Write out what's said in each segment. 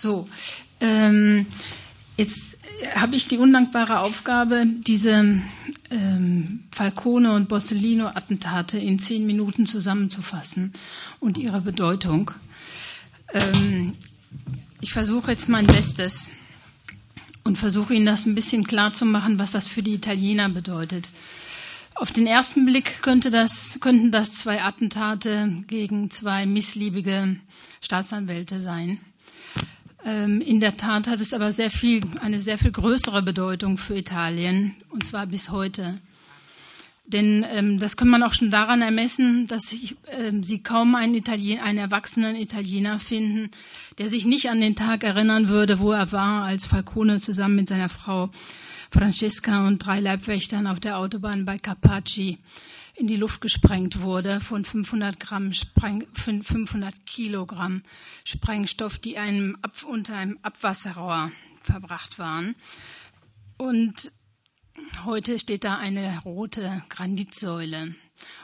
So, ähm, jetzt habe ich die undankbare Aufgabe, diese ähm, Falcone und Borsellino-Attentate in zehn Minuten zusammenzufassen und ihre Bedeutung. Ähm, ich versuche jetzt mein Bestes und versuche Ihnen das ein bisschen klar zu machen, was das für die Italiener bedeutet. Auf den ersten Blick könnte das, könnten das zwei Attentate gegen zwei missliebige Staatsanwälte sein. Ähm, in der Tat hat es aber sehr viel, eine sehr viel größere Bedeutung für Italien, und zwar bis heute. Denn ähm, das kann man auch schon daran ermessen, dass ich, ähm, Sie kaum einen, Italien, einen erwachsenen Italiener finden, der sich nicht an den Tag erinnern würde, wo er war, als Falcone zusammen mit seiner Frau Francesca und drei Leibwächtern auf der Autobahn bei Capaci in die Luft gesprengt wurde von 500 Gramm Spreng, 500 Kilogramm Sprengstoff, die einem Ab, unter einem Abwasserrohr verbracht waren. Und heute steht da eine rote Granitsäule.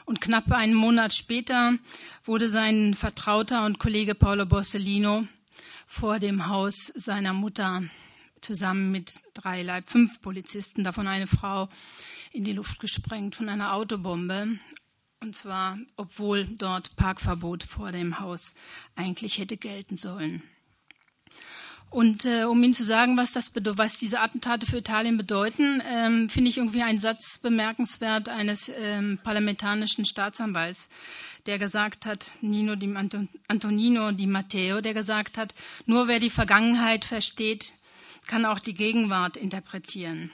Und knapp einen Monat später wurde sein Vertrauter und Kollege Paolo Borsellino vor dem Haus seiner Mutter zusammen mit drei Leib, fünf Polizisten, davon eine Frau, in die Luft gesprengt von einer Autobombe. Und zwar, obwohl dort Parkverbot vor dem Haus eigentlich hätte gelten sollen. Und äh, um Ihnen zu sagen, was, das was diese Attentate für Italien bedeuten, ähm, finde ich irgendwie einen Satz bemerkenswert eines ähm, parlamentarischen Staatsanwalts, der gesagt hat, Nino di Antonino Di Matteo, der gesagt hat, nur wer die Vergangenheit versteht, kann auch die Gegenwart interpretieren.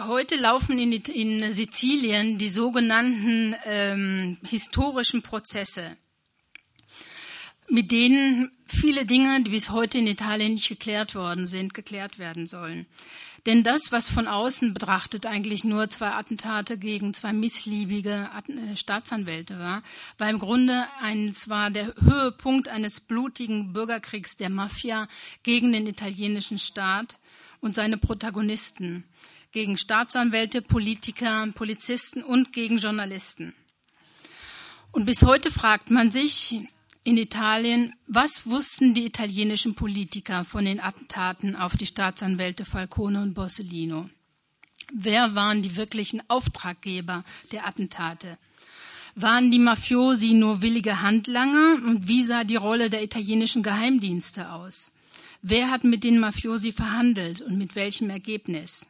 Heute laufen in, in Sizilien die sogenannten ähm, historischen Prozesse, mit denen viele Dinge, die bis heute in Italien nicht geklärt worden sind, geklärt werden sollen. Denn das, was von außen betrachtet eigentlich nur zwei Attentate gegen zwei missliebige äh, Staatsanwälte war, war im Grunde ein, zwar der Höhepunkt eines blutigen Bürgerkriegs der Mafia gegen den italienischen Staat und seine Protagonisten, gegen Staatsanwälte, Politiker, Polizisten und gegen Journalisten. Und bis heute fragt man sich, in Italien. Was wussten die italienischen Politiker von den Attentaten auf die Staatsanwälte Falcone und Borsellino? Wer waren die wirklichen Auftraggeber der Attentate? Waren die Mafiosi nur willige Handlanger? Und wie sah die Rolle der italienischen Geheimdienste aus? Wer hat mit den Mafiosi verhandelt und mit welchem Ergebnis?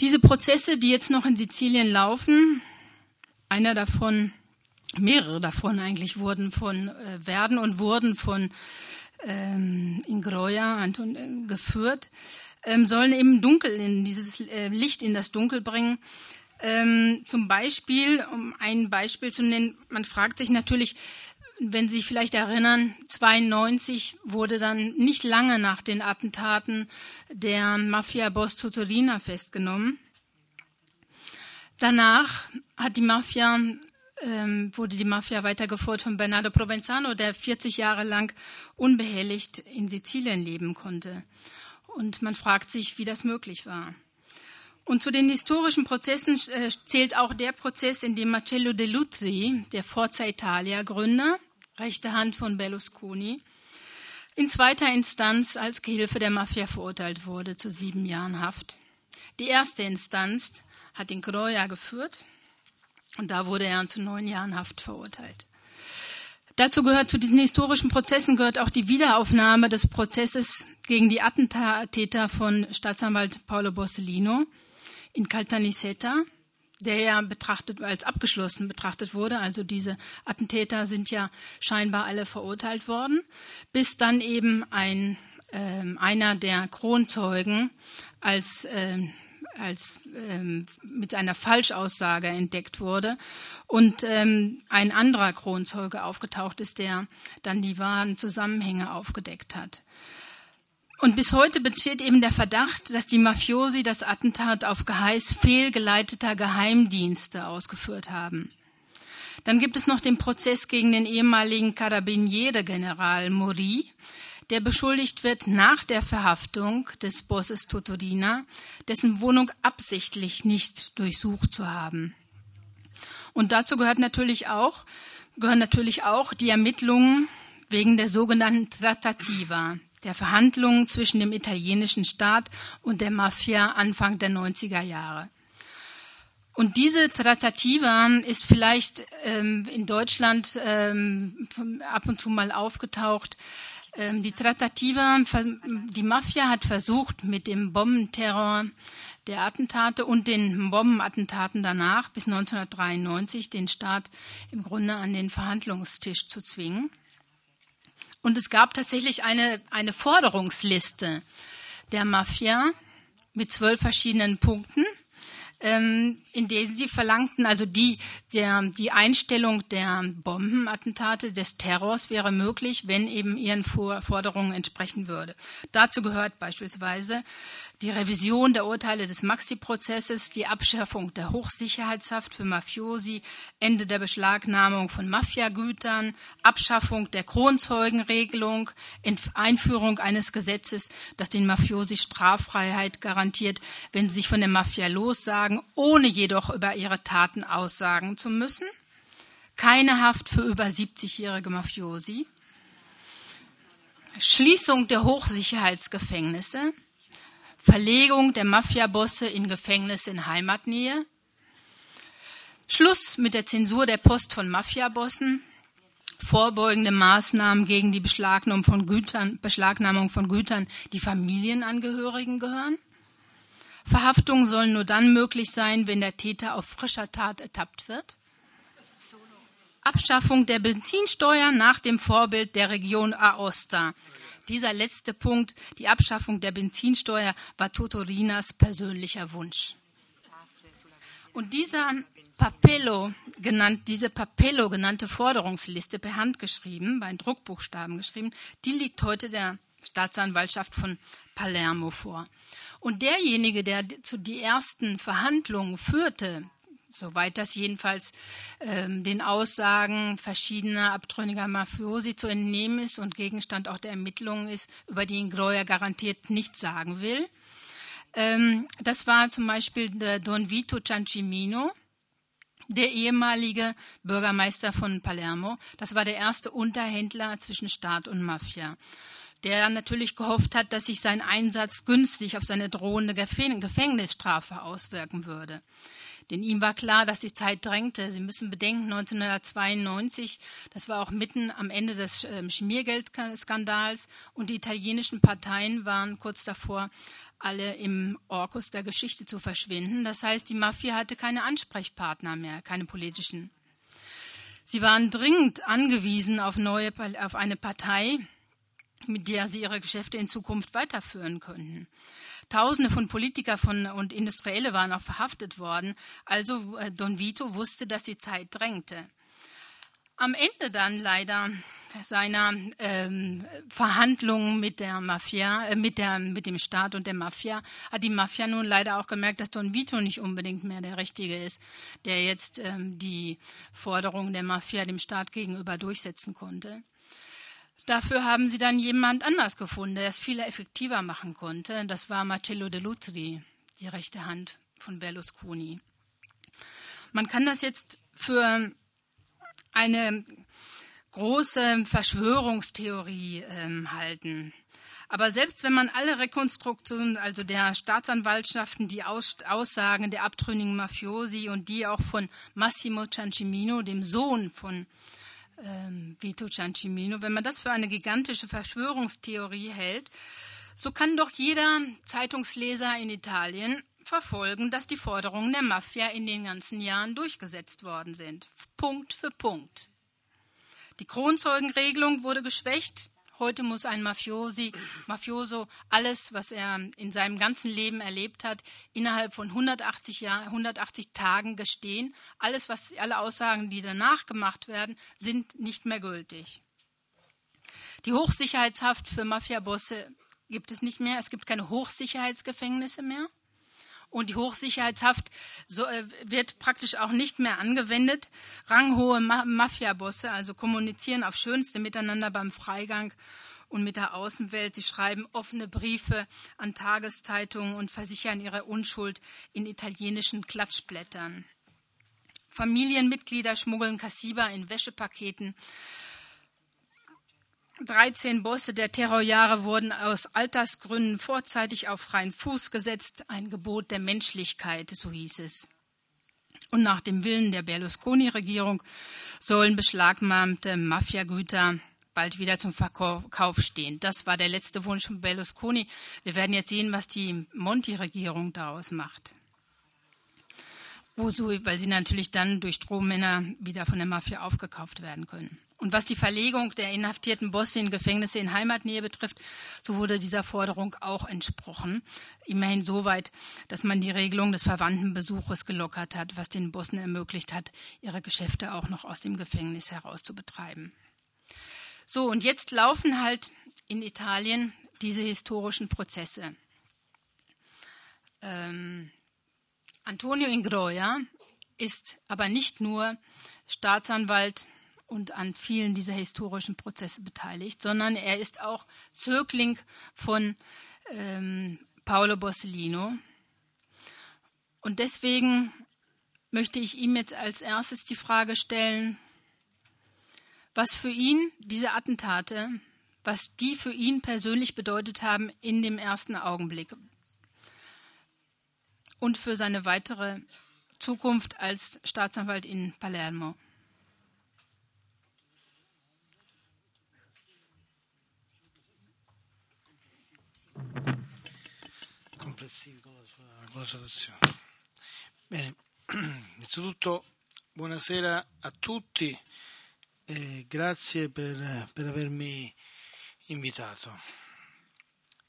Diese Prozesse, die jetzt noch in Sizilien laufen, einer davon mehrere davon eigentlich wurden von, äh, werden und wurden von ähm, Ingroia Anton, äh, geführt, ähm, sollen eben Dunkel in dieses äh, Licht in das Dunkel bringen. Ähm, zum Beispiel, um ein Beispiel zu nennen, man fragt sich natürlich, wenn Sie sich vielleicht erinnern, 92 wurde dann nicht lange nach den Attentaten der Mafia-Boss Totorina festgenommen. Danach hat die Mafia ähm, wurde die Mafia weitergeführt von Bernardo Provenzano, der 40 Jahre lang unbehelligt in Sizilien leben konnte. Und man fragt sich, wie das möglich war. Und zu den historischen Prozessen äh, zählt auch der Prozess, in dem Marcello De Lutri, der Forza Italia Gründer, rechte Hand von Berlusconi, in zweiter Instanz als Gehilfe der Mafia verurteilt wurde zu sieben Jahren Haft. Die erste Instanz hat den Croia geführt, und da wurde er zu neun Jahren Haft verurteilt. Dazu gehört, zu diesen historischen Prozessen gehört auch die Wiederaufnahme des Prozesses gegen die Attentäter von Staatsanwalt Paolo Borsellino in Caltanissetta, der ja betrachtet, als abgeschlossen betrachtet wurde. Also diese Attentäter sind ja scheinbar alle verurteilt worden, bis dann eben ein, äh, einer der Kronzeugen als äh, als ähm, mit einer Falschaussage entdeckt wurde und ähm, ein anderer Kronzeuge aufgetaucht ist, der dann die wahren Zusammenhänge aufgedeckt hat. Und bis heute besteht eben der Verdacht, dass die Mafiosi das Attentat auf Geheiß fehlgeleiteter Geheimdienste ausgeführt haben. Dann gibt es noch den Prozess gegen den ehemaligen Carabiniere-General Mori, der beschuldigt wird nach der Verhaftung des Bosses Totorina, dessen Wohnung absichtlich nicht durchsucht zu haben. Und dazu gehört natürlich auch, gehören natürlich auch die Ermittlungen wegen der sogenannten Trattativa, der Verhandlungen zwischen dem italienischen Staat und der Mafia Anfang der 90er Jahre. Und diese Trattativa ist vielleicht ähm, in Deutschland ähm, ab und zu mal aufgetaucht. Ähm, die Trattativa, die Mafia hat versucht, mit dem Bombenterror der Attentate und den Bombenattentaten danach bis 1993 den Staat im Grunde an den Verhandlungstisch zu zwingen. Und es gab tatsächlich eine, eine Forderungsliste der Mafia mit zwölf verschiedenen Punkten ähm, in denen sie verlangten, also die, der, die Einstellung der Bombenattentate, des Terrors wäre möglich, wenn eben ihren Forderungen entsprechen würde. Dazu gehört beispielsweise die Revision der Urteile des Maxi-Prozesses, die Abschaffung der Hochsicherheitshaft für Mafiosi, Ende der Beschlagnahmung von Mafiagütern, Abschaffung der Kronzeugenregelung, Einführung eines Gesetzes, das den Mafiosi Straffreiheit garantiert, wenn sie sich von der Mafia lossagen, ohne jedoch über ihre Taten aussagen zu müssen, keine Haft für über 70-jährige Mafiosi, Schließung der Hochsicherheitsgefängnisse, Verlegung der Mafiabosse in Gefängnisse in Heimatnähe, Schluss mit der Zensur der Post von Mafiabossen, vorbeugende Maßnahmen gegen die Beschlagnahmung von Gütern, Beschlagnahmung von Gütern, die Familienangehörigen gehören. Verhaftungen sollen nur dann möglich sein, wenn der Täter auf frischer Tat ertappt wird. Abschaffung der Benzinsteuer nach dem Vorbild der Region Aosta. Dieser letzte Punkt, die Abschaffung der Benzinsteuer, war Totorinas persönlicher Wunsch. Und dieser Papello genannt, diese Papello genannte Forderungsliste per Hand geschrieben, bei Druckbuchstaben geschrieben, die liegt heute der Staatsanwaltschaft von Palermo vor. Und derjenige, der zu die ersten Verhandlungen führte, soweit das jedenfalls ähm, den Aussagen verschiedener abtrünniger Mafiosi zu entnehmen ist und Gegenstand auch der Ermittlungen ist, über die Ingroia garantiert nichts sagen will. Ähm, das war zum Beispiel der Don Vito Ciancimino, der ehemalige Bürgermeister von Palermo. Das war der erste Unterhändler zwischen Staat und Mafia der natürlich gehofft hat, dass sich sein Einsatz günstig auf seine drohende Gefängnisstrafe auswirken würde. Denn ihm war klar, dass die Zeit drängte. Sie müssen bedenken, 1992, das war auch mitten am Ende des ähm, Schmiergeldskandals und die italienischen Parteien waren kurz davor, alle im Orkus der Geschichte zu verschwinden. Das heißt, die Mafia hatte keine Ansprechpartner mehr, keine politischen. Sie waren dringend angewiesen auf, neue, auf eine Partei, mit der sie ihre Geschäfte in Zukunft weiterführen könnten. Tausende von Politiker von, und Industrielle waren auch verhaftet worden. Also äh, Don Vito wusste, dass die Zeit drängte. Am Ende dann leider seiner ähm, Verhandlungen mit der Mafia, äh, mit, der, mit dem Staat und der Mafia, hat die Mafia nun leider auch gemerkt, dass Don Vito nicht unbedingt mehr der Richtige ist, der jetzt ähm, die Forderungen der Mafia dem Staat gegenüber durchsetzen konnte. Dafür haben sie dann jemand anders gefunden, der es viel effektiver machen konnte. Das war Marcello De Lutri, die rechte Hand von Berlusconi. Man kann das jetzt für eine große Verschwörungstheorie ähm, halten. Aber selbst wenn man alle Rekonstruktionen, also der Staatsanwaltschaften, die Aus Aussagen der abtrünnigen Mafiosi und die auch von Massimo Ciancimino, dem Sohn von ähm, Vito Ciancimino, wenn man das für eine gigantische Verschwörungstheorie hält, so kann doch jeder Zeitungsleser in Italien verfolgen, dass die Forderungen der Mafia in den ganzen Jahren durchgesetzt worden sind. Punkt für Punkt. Die Kronzeugenregelung wurde geschwächt, Heute muss ein Mafiosi, Mafioso alles, was er in seinem ganzen Leben erlebt hat, innerhalb von 180, Jahr, 180 Tagen gestehen. Alles, was, alle Aussagen, die danach gemacht werden, sind nicht mehr gültig. Die Hochsicherheitshaft für Mafiabosse gibt es nicht mehr. Es gibt keine Hochsicherheitsgefängnisse mehr. Und die Hochsicherheitshaft so, äh, wird praktisch auch nicht mehr angewendet. Ranghohe Ma Mafiabosse, also kommunizieren auf schönste miteinander beim Freigang und mit der Außenwelt. Sie schreiben offene Briefe an Tageszeitungen und versichern ihre Unschuld in italienischen Klatschblättern. Familienmitglieder schmuggeln Kassiba in Wäschepaketen 13 Bosse der Terrorjahre wurden aus Altersgründen vorzeitig auf freien Fuß gesetzt, ein Gebot der Menschlichkeit, so hieß es. Und nach dem Willen der Berlusconi-Regierung sollen beschlagnahmte Mafiagüter bald wieder zum Verkauf stehen. Das war der letzte Wunsch von Berlusconi. Wir werden jetzt sehen, was die Monti-Regierung daraus macht. Wozu, weil sie natürlich dann durch Strommänner wieder von der Mafia aufgekauft werden können. Und was die Verlegung der inhaftierten Bosse in Gefängnisse in Heimatnähe betrifft, so wurde dieser Forderung auch entsprochen. Immerhin so weit, dass man die Regelung des Verwandtenbesuches gelockert hat, was den Bossen ermöglicht hat, ihre Geschäfte auch noch aus dem Gefängnis heraus zu betreiben. So, und jetzt laufen halt in Italien diese historischen Prozesse. Ähm, Antonio Ingroia ist aber nicht nur Staatsanwalt und an vielen dieser historischen Prozesse beteiligt, sondern er ist auch Zögling von ähm, Paolo Borsellino. Und deswegen möchte ich ihm jetzt als erstes die Frage stellen, was für ihn diese Attentate, was die für ihn persönlich bedeutet haben in dem ersten Augenblick und für seine weitere Zukunft als Staatsanwalt in Palermo. Complessivi con la, sua, con la traduzione. Bene, innanzitutto buonasera a tutti e grazie per, per avermi invitato.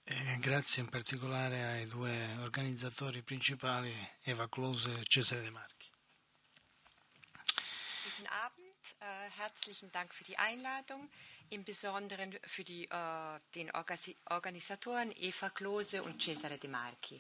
E grazie in particolare ai due organizzatori principali, Eva Close e Cesare De Marchi. Guten Abend, äh, herzlichen Dank für die Einladung. Im Besonderen für die, äh, den Organisatoren Eva Klose und Cesare De Marchi.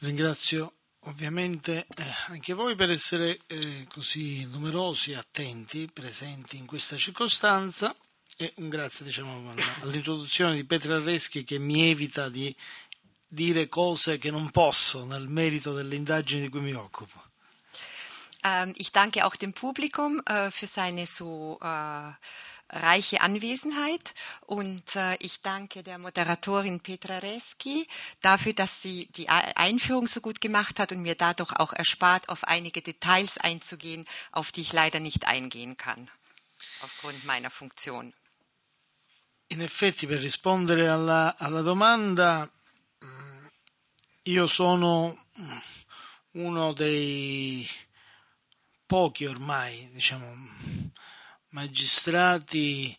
Ringrazio ovviamente eh, anche voi per essere eh, così numerosi, attenti, presenti in questa circostanza e un grazie diciamo, all'introduzione di Petra Arreschi che mi evita di dire cose che non posso nel merito delle indagini di cui mi occupo. Ähm, ich danke auch dem Publikum äh, für seine so äh, reiche Anwesenheit und äh, ich danke der Moderatorin Petra Reski dafür, dass sie die Einführung so gut gemacht hat und mir dadurch auch erspart, auf einige Details einzugehen, auf die ich leider nicht eingehen kann, aufgrund meiner Funktion. In effetti, per rispondere alla, alla domanda, io sono uno dei pochi ormai, diciamo, magistrati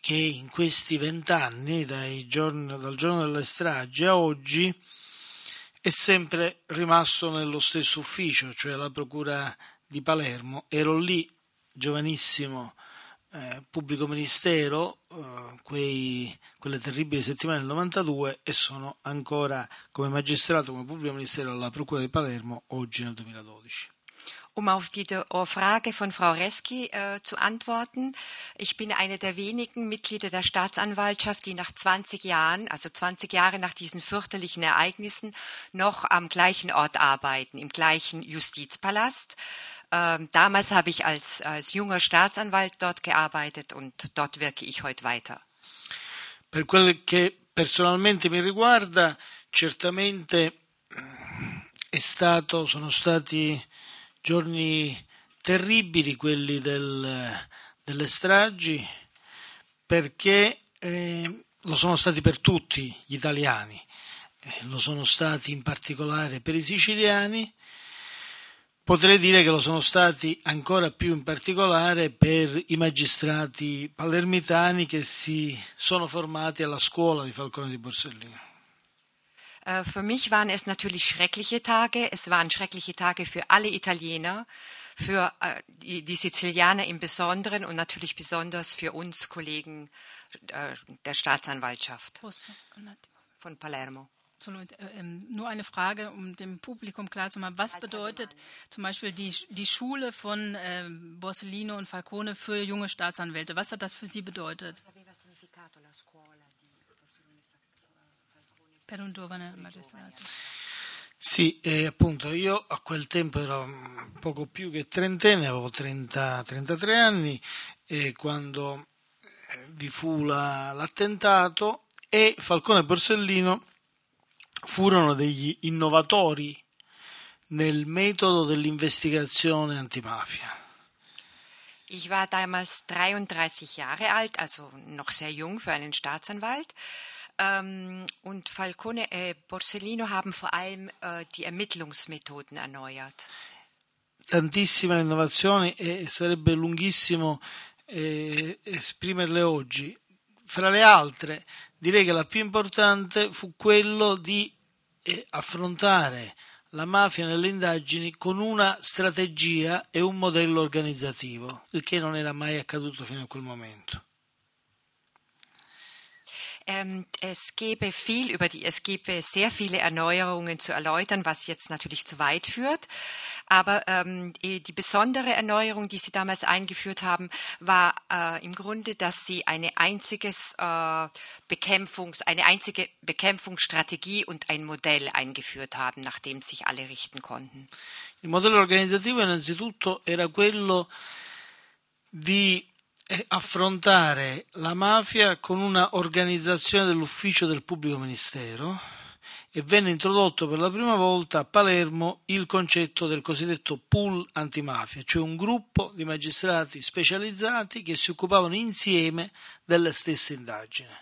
che in questi vent'anni, dal giorno delle stragi a oggi, è sempre rimasto nello stesso ufficio, cioè la Procura di Palermo. Ero lì, giovanissimo, eh, pubblico ministero, eh, quei, quelle terribili settimane del 92 e sono ancora come magistrato, come pubblico ministero alla Procura di Palermo oggi nel 2012. Um auf die Frage von Frau Reski äh, zu antworten, ich bin eine der wenigen Mitglieder der Staatsanwaltschaft, die nach 20 Jahren, also 20 Jahre nach diesen fürchterlichen Ereignissen, noch am gleichen Ort arbeiten, im gleichen Justizpalast. Ähm, damals habe ich als, als junger Staatsanwalt dort gearbeitet und dort wirke ich heute weiter. Per quel che personalmente mi riguarda, certamente è stato, sono stati giorni terribili quelli del, delle stragi perché eh, lo sono stati per tutti gli italiani, eh, lo sono stati in particolare per i siciliani, potrei dire che lo sono stati ancora più in particolare per i magistrati palermitani che si sono formati alla scuola di Falcone di Borsellino. Äh, für mich waren es natürlich schreckliche Tage. Es waren schreckliche Tage für alle Italiener, für äh, die, Sizilianer im Besonderen und natürlich besonders für uns Kollegen äh, der Staatsanwaltschaft von Palermo. Ähm, nur eine Frage, um dem Publikum klarzumachen. Was bedeutet zum Beispiel die, die Schule von äh, Borsellino und Falcone für junge Staatsanwälte? Was hat das für Sie bedeutet? Per un giovane magistrato. Sì, eh, appunto io a quel tempo ero poco più che trentenne, avevo 30, 33 anni e quando vi fu la, l'attentato e Falcone e Borsellino furono degli innovatori nel metodo dell'investigazione antimafia. Ich war damals 33 Jahre alt, also noch sehr jung für einen Staatsanwalt. Ähm, und Falcone e Borsellino haben vor allem äh, die Ermittlungsmethoden erneuert. Tantissime innovazioni e sarebbe lunghissimo eh, esprimerle oggi. Fra le altre, direi che la più importante fu quello di eh, affrontare la mafia nelle indagini con una strategia e un modello organizzativo, il che non era mai accaduto fino a quel momento. Ähm, es gäbe viel über die, es gäbe sehr viele Erneuerungen zu erläutern, was jetzt natürlich zu weit führt. Aber ähm, die besondere Erneuerung, die Sie damals eingeführt haben, war äh, im Grunde, dass Sie eine einziges äh, Bekämpfungs, eine einzige Bekämpfungsstrategie und ein Modell eingeführt haben, nach dem sich alle richten konnten. Il modello organizzativo innanzitutto era quello di affrontare la mafia con una organizzazione dell'ufficio del pubblico ministero e venne introdotto per la prima volta a Palermo il concetto del cosiddetto pool antimafia, cioè un gruppo di magistrati specializzati che si occupavano insieme delle stesse indagini.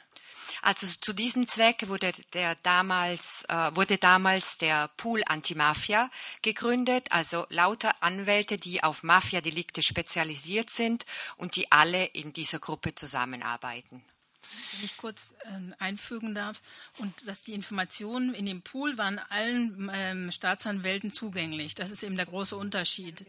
Also zu diesem Zweck wurde der damals äh, wurde damals der Pool Antimafia gegründet, also lauter Anwälte, die auf Mafia-Delikte spezialisiert sind und die alle in dieser Gruppe zusammenarbeiten. Wenn ich kurz äh, einfügen darf, und dass die Informationen in dem Pool waren allen ähm, Staatsanwälten zugänglich. Das ist eben der große Unterschied.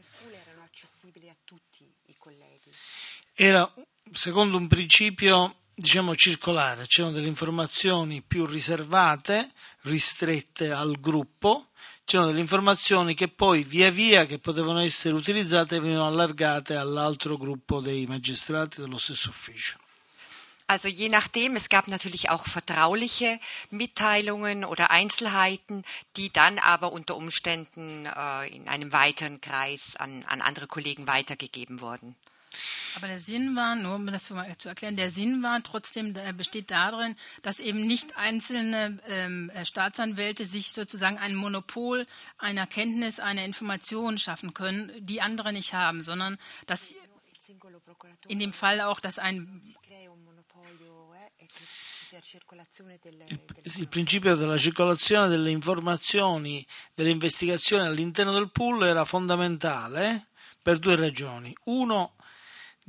Era secondo un principio diciamo circolare, c'erano delle informazioni più riservate, ristrette al gruppo, c'erano delle informazioni che poi via via che potevano essere utilizzate venivano allargate all'altro gruppo dei magistrati dello stesso ufficio. Also je nachdem, es gab natürlich auch vertrauliche Mitteilungen oder Einzelheiten, die dann aber unter Umständen äh, in einem weiteren Kreis an, an andere Kollegen weitergegeben wurden. Aber der Sinn war, nur um das zu erklären, der Sinn war trotzdem, besteht darin, dass eben nicht einzelne ähm, äh, Staatsanwälte sich sozusagen ein Monopol einer Kenntnis, einer Information schaffen können, die andere nicht haben, sondern dass in dem Fall auch, dass ein il principio della circolazione delle informazioni, delle investigazioni all'interno del pool era fondamentale per due ragioni. Uno,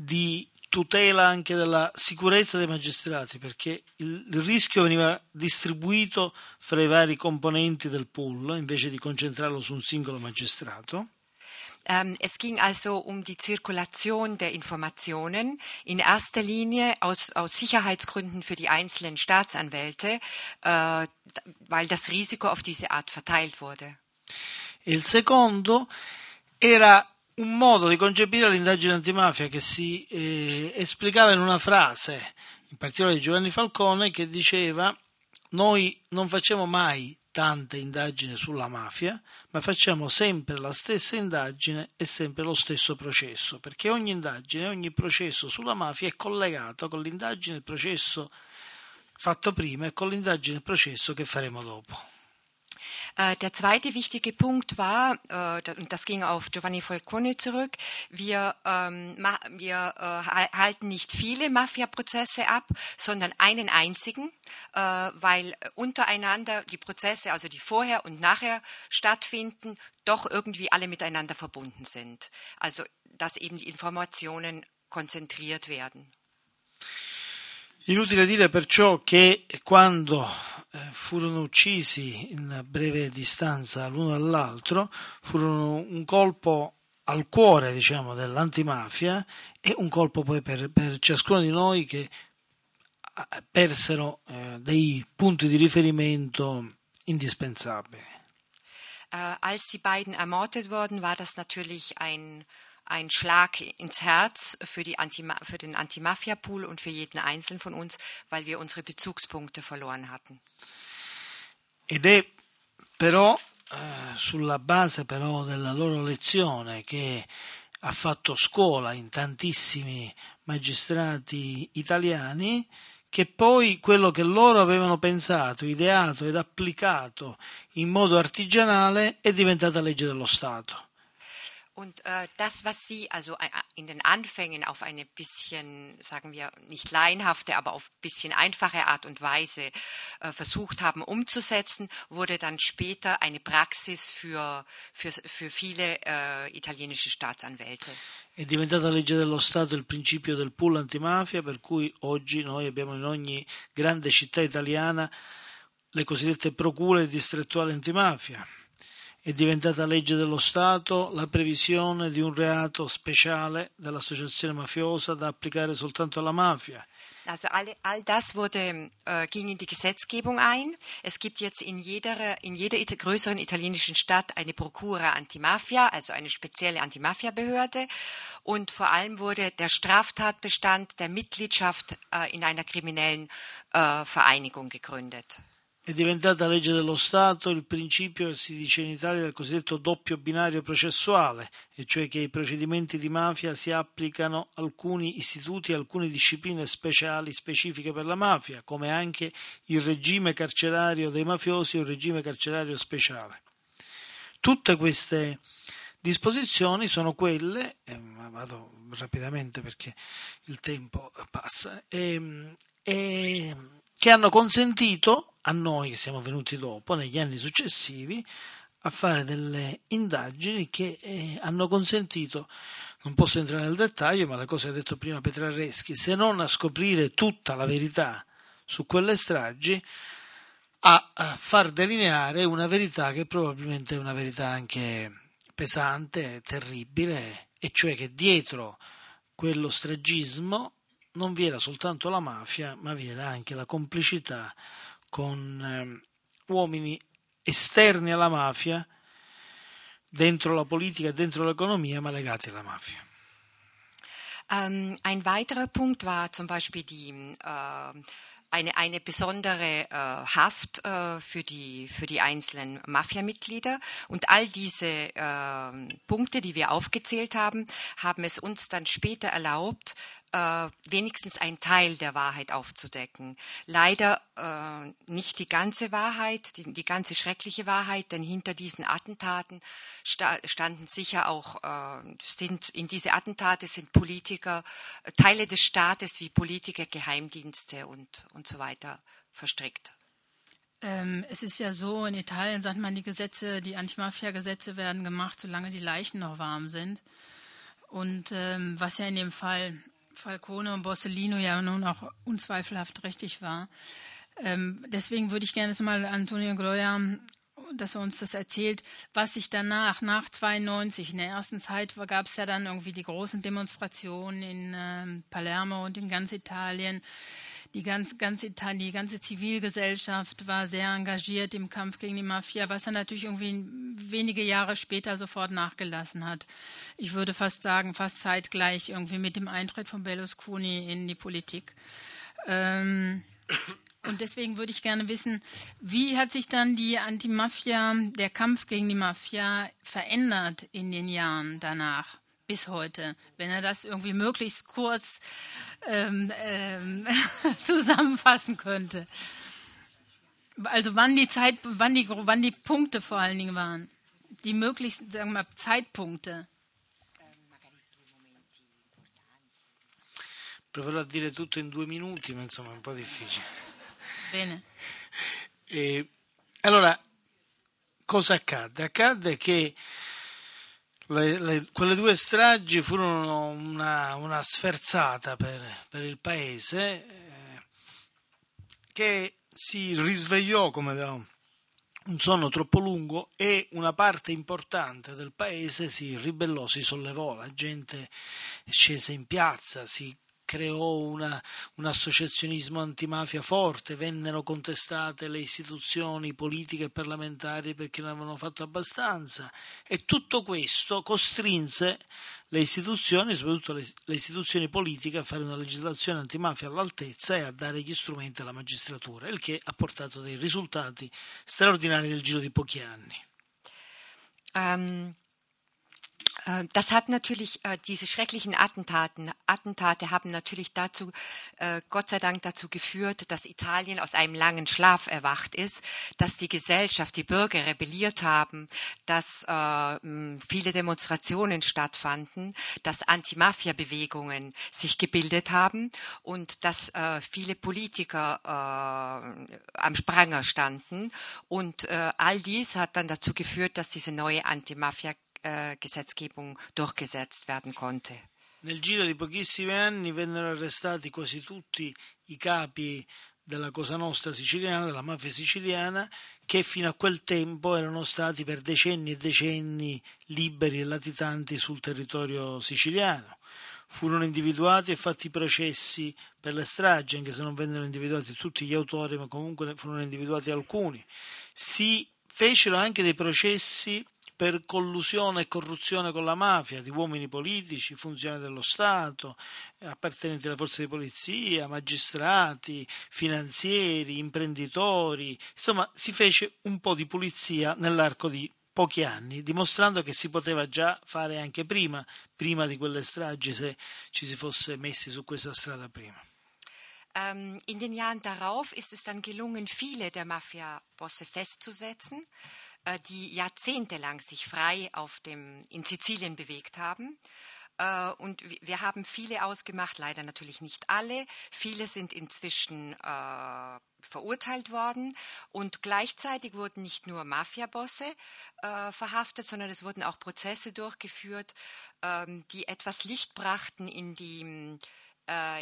di tutela anche della sicurezza dei magistrati, perché il, il, rischio veniva distribuito fra i vari componenti del pool invece di concentrarlo su un singolo magistrato. Ähm, es ging also um die Zirkulation der Informationen, in erster Linie aus, aus Sicherheitsgründen für die einzelnen Staatsanwälte, äh, weil das Risiko auf diese Art verteilt wurde. Il secondo era un modo di concepire l'indagine antimafia che si eh, esplicava in una frase, in particolare di Giovanni Falcone, che diceva noi non facciamo mai tante indagini sulla mafia, ma facciamo sempre la stessa indagine e sempre lo stesso processo, perché ogni indagine, ogni processo sulla mafia è collegato con l'indagine e il processo fatto prima e con l'indagine e il processo che faremo dopo. Äh, der zweite wichtige Punkt war, äh, und das ging auf Giovanni Falcone zurück, wir, ähm, wir äh, halten nicht viele Mafia-Prozesse ab, sondern einen einzigen, weil untereinander die Prozesse, also die vorher und nachher stattfinden, doch irgendwie alle miteinander verbunden sind. Also dass eben die Informationen konzentriert werden. Inutile dire perciò che quando furono uccisi in breve distanza l'uno dall'altro, furono un colpo al cuore diciamo, dell'antimafia e un colpo poi per, per ciascuno di noi che eh, persero eh, dei punti di riferimento indispensabili. Uh, als die beiden ermordet wurden, war das natürlich ein ein Schlag ins Herz für, die Antima für den Antimafia-Pool und für jeden Einzelnen von uns, weil wir unsere Bezugspunkte verloren hatten. Ed è però eh, sulla base però della loro lezione che ha fatto scuola in tantissimi magistrati italiani che poi quello che loro avevano pensato, ideato ed applicato in modo artigianale è diventata legge dello Stato. Und äh, das, was Sie also äh, in den Anfängen auf eine bisschen, sagen wir, nicht laienhafte, aber auf bisschen einfache Art und Weise äh, versucht haben umzusetzen, wurde dann später eine Praxis für, für, für viele äh, italienische Staatsanwälte. È diventata legge dello Stato il principio del pool antimafia, per cui oggi noi abbiamo in ogni grande città italiana le cosiddette procure distrettuali antimafia è diventata legge dello Stato la previsione di un reato speciale dell'associazione mafiosa da applicare soltanto alla mafia. Also all, all das wurde, äh, ging in die Gesetzgebung ein. Es gibt jetzt in jeder, in jeder it größeren italienischen Stadt eine Procura Antimafia, also eine spezielle Antimafia-Behörde. Und vor allem wurde der Straftatbestand der Mitgliedschaft äh, in einer kriminellen äh, Vereinigung gegründet. È diventata legge dello Stato il principio, si dice in Italia, del cosiddetto doppio binario processuale, e cioè che ai procedimenti di mafia si applicano alcuni istituti e alcune discipline speciali specifiche per la mafia, come anche il regime carcerario dei mafiosi e un regime carcerario speciale. Tutte queste disposizioni sono quelle, eh, vado rapidamente perché il tempo passa, e, e che hanno consentito a noi che siamo venuti dopo, negli anni successivi, a fare delle indagini che eh, hanno consentito, non posso entrare nel dettaglio, ma le cose che ha detto prima Petrarreschi, se non a scoprire tutta la verità su quelle stragi, a far delineare una verità che probabilmente è una verità anche pesante, terribile, e cioè che dietro quello stragismo non vi era soltanto la mafia, ma vi era anche la complicità con eh, uomini esterni alla mafia, dentro la politica dentro l'economia, ma legati alla mafia. Ähm, ein weiterer Punkt war zum Beispiel die äh, eine, eine besondere äh, Haft äh, für, die, für die einzelnen Mafia-Mitglieder. Und all diese äh, Punkte, die wir aufgezählt haben, haben es uns dann später erlaubt, äh, wenigstens einen Teil der Wahrheit aufzudecken. Leider äh, nicht die ganze Wahrheit, die, die, ganze schreckliche Wahrheit, denn hinter diesen Attentaten sta standen sicher auch, äh, sind in diese Attentate sind Politiker, äh, Teile des Staates wie Politiker, Geheimdienste und, und so weiter verstrickt. Ähm, es ist ja so, in Italien sagt man, die Gesetze, die Antimafia-Gesetze werden gemacht, solange die Leichen noch warm sind. Und ähm, was ja in dem Fall Falcone und Borsellino ja nun auch unzweifelhaft richtig war. Ähm, deswegen würde ich gerne mal Antonio Gloria, dass er uns das erzählt, was sich danach, nach 92, in der ersten Zeit gab es ja dann irgendwie die großen Demonstrationen in ähm, Palermo und in ganz Italien die ganze, ganze, die ganze Zivilgesellschaft war sehr engagiert im Kampf gegen die Mafia, was er natürlich irgendwie wenige Jahre später sofort nachgelassen hat. Ich würde fast sagen, fast zeitgleich irgendwie mit dem Eintritt von Berlusconi in die Politik. Ähm, und deswegen würde ich gerne wissen, wie hat sich dann die Antimafia, der Kampf gegen die Mafia verändert in den Jahren danach? Bis heute, wenn er das irgendwie möglichst kurz ähm, ähm, zusammenfassen könnte. Also wann die Zeit, wann die, wann die Punkte vor allen Dingen waren, die möglichsten, sagen wir mal, Zeitpunkte. Proverò a dire tutto in due minuti, ma insomma è un po' difficile. Bene. E, allora, cosa accadde? Accadde che le, le, quelle due stragi furono una, una sferzata per, per, il paese eh, che si risvegliò come da un sonno troppo lungo e una parte importante del paese si ribellò, si sollevò, la gente scese in piazza, si creò una, un associazionismo antimafia forte, vennero contestate le istituzioni politiche e parlamentari perché non avevano fatto abbastanza e tutto questo costrinse le istituzioni, soprattutto le, le istituzioni politiche, a fare una legislazione antimafia all'altezza e a dare gli strumenti alla magistratura, il che ha portato dei risultati straordinari nel giro di pochi anni. Um, das hat natürlich äh, diese schrecklichen Attentaten, Attentate haben natürlich dazu, äh, Gott sei Dank dazu geführt, dass Italien aus einem langen Schlaf erwacht ist, dass die Gesellschaft, die Bürger rebelliert haben, dass äh, viele Demonstrationen stattfanden, dass Anti-Mafia-Bewegungen sich gebildet haben und dass äh, viele Politiker äh, am Spranger standen. Und äh, all dies hat dann dazu geführt, dass diese neue Anti-Mafia äh, Gesetzgebung durchgesetzt werden konnte. Nel giro di pochissimi anni vennero arrestati quasi tutti i capi della Cosa Nostra siciliana, della mafia siciliana, che fino a quel tempo erano stati per decenni e decenni liberi e latitanti sul territorio siciliano. Furono individuati e fatti processi per le stragi, anche se non vennero individuati tutti gli autori, ma comunque furono individuati alcuni. Si fecero anche dei processi per collusione e corruzione con la mafia di uomini politici, funzionari dello Stato, appartenenti alle forze di polizia, magistrati, finanzieri, imprenditori, insomma si fece un po' di pulizia nell'arco di pochi anni, dimostrando che si poteva già fare anche prima, prima di quelle stragi, se ci si fosse messi su questa strada prima. Ähm, in den Jahren darauf ist es dann gelungen, viele der Mafia-Bosse festzusetzen. Äh, die jahrzehntelang sich frei auf dem, in Sizilien bewegt haben. Äh, und wir haben viele ausgemacht, leider natürlich nicht alle. Viele sind inzwischen äh, verurteilt worden und gleichzeitig wurden nicht nur Mafiabosse äh, verhaftet, sondern es wurden auch Prozesse durchgeführt, ähm, die etwas Licht brachten in die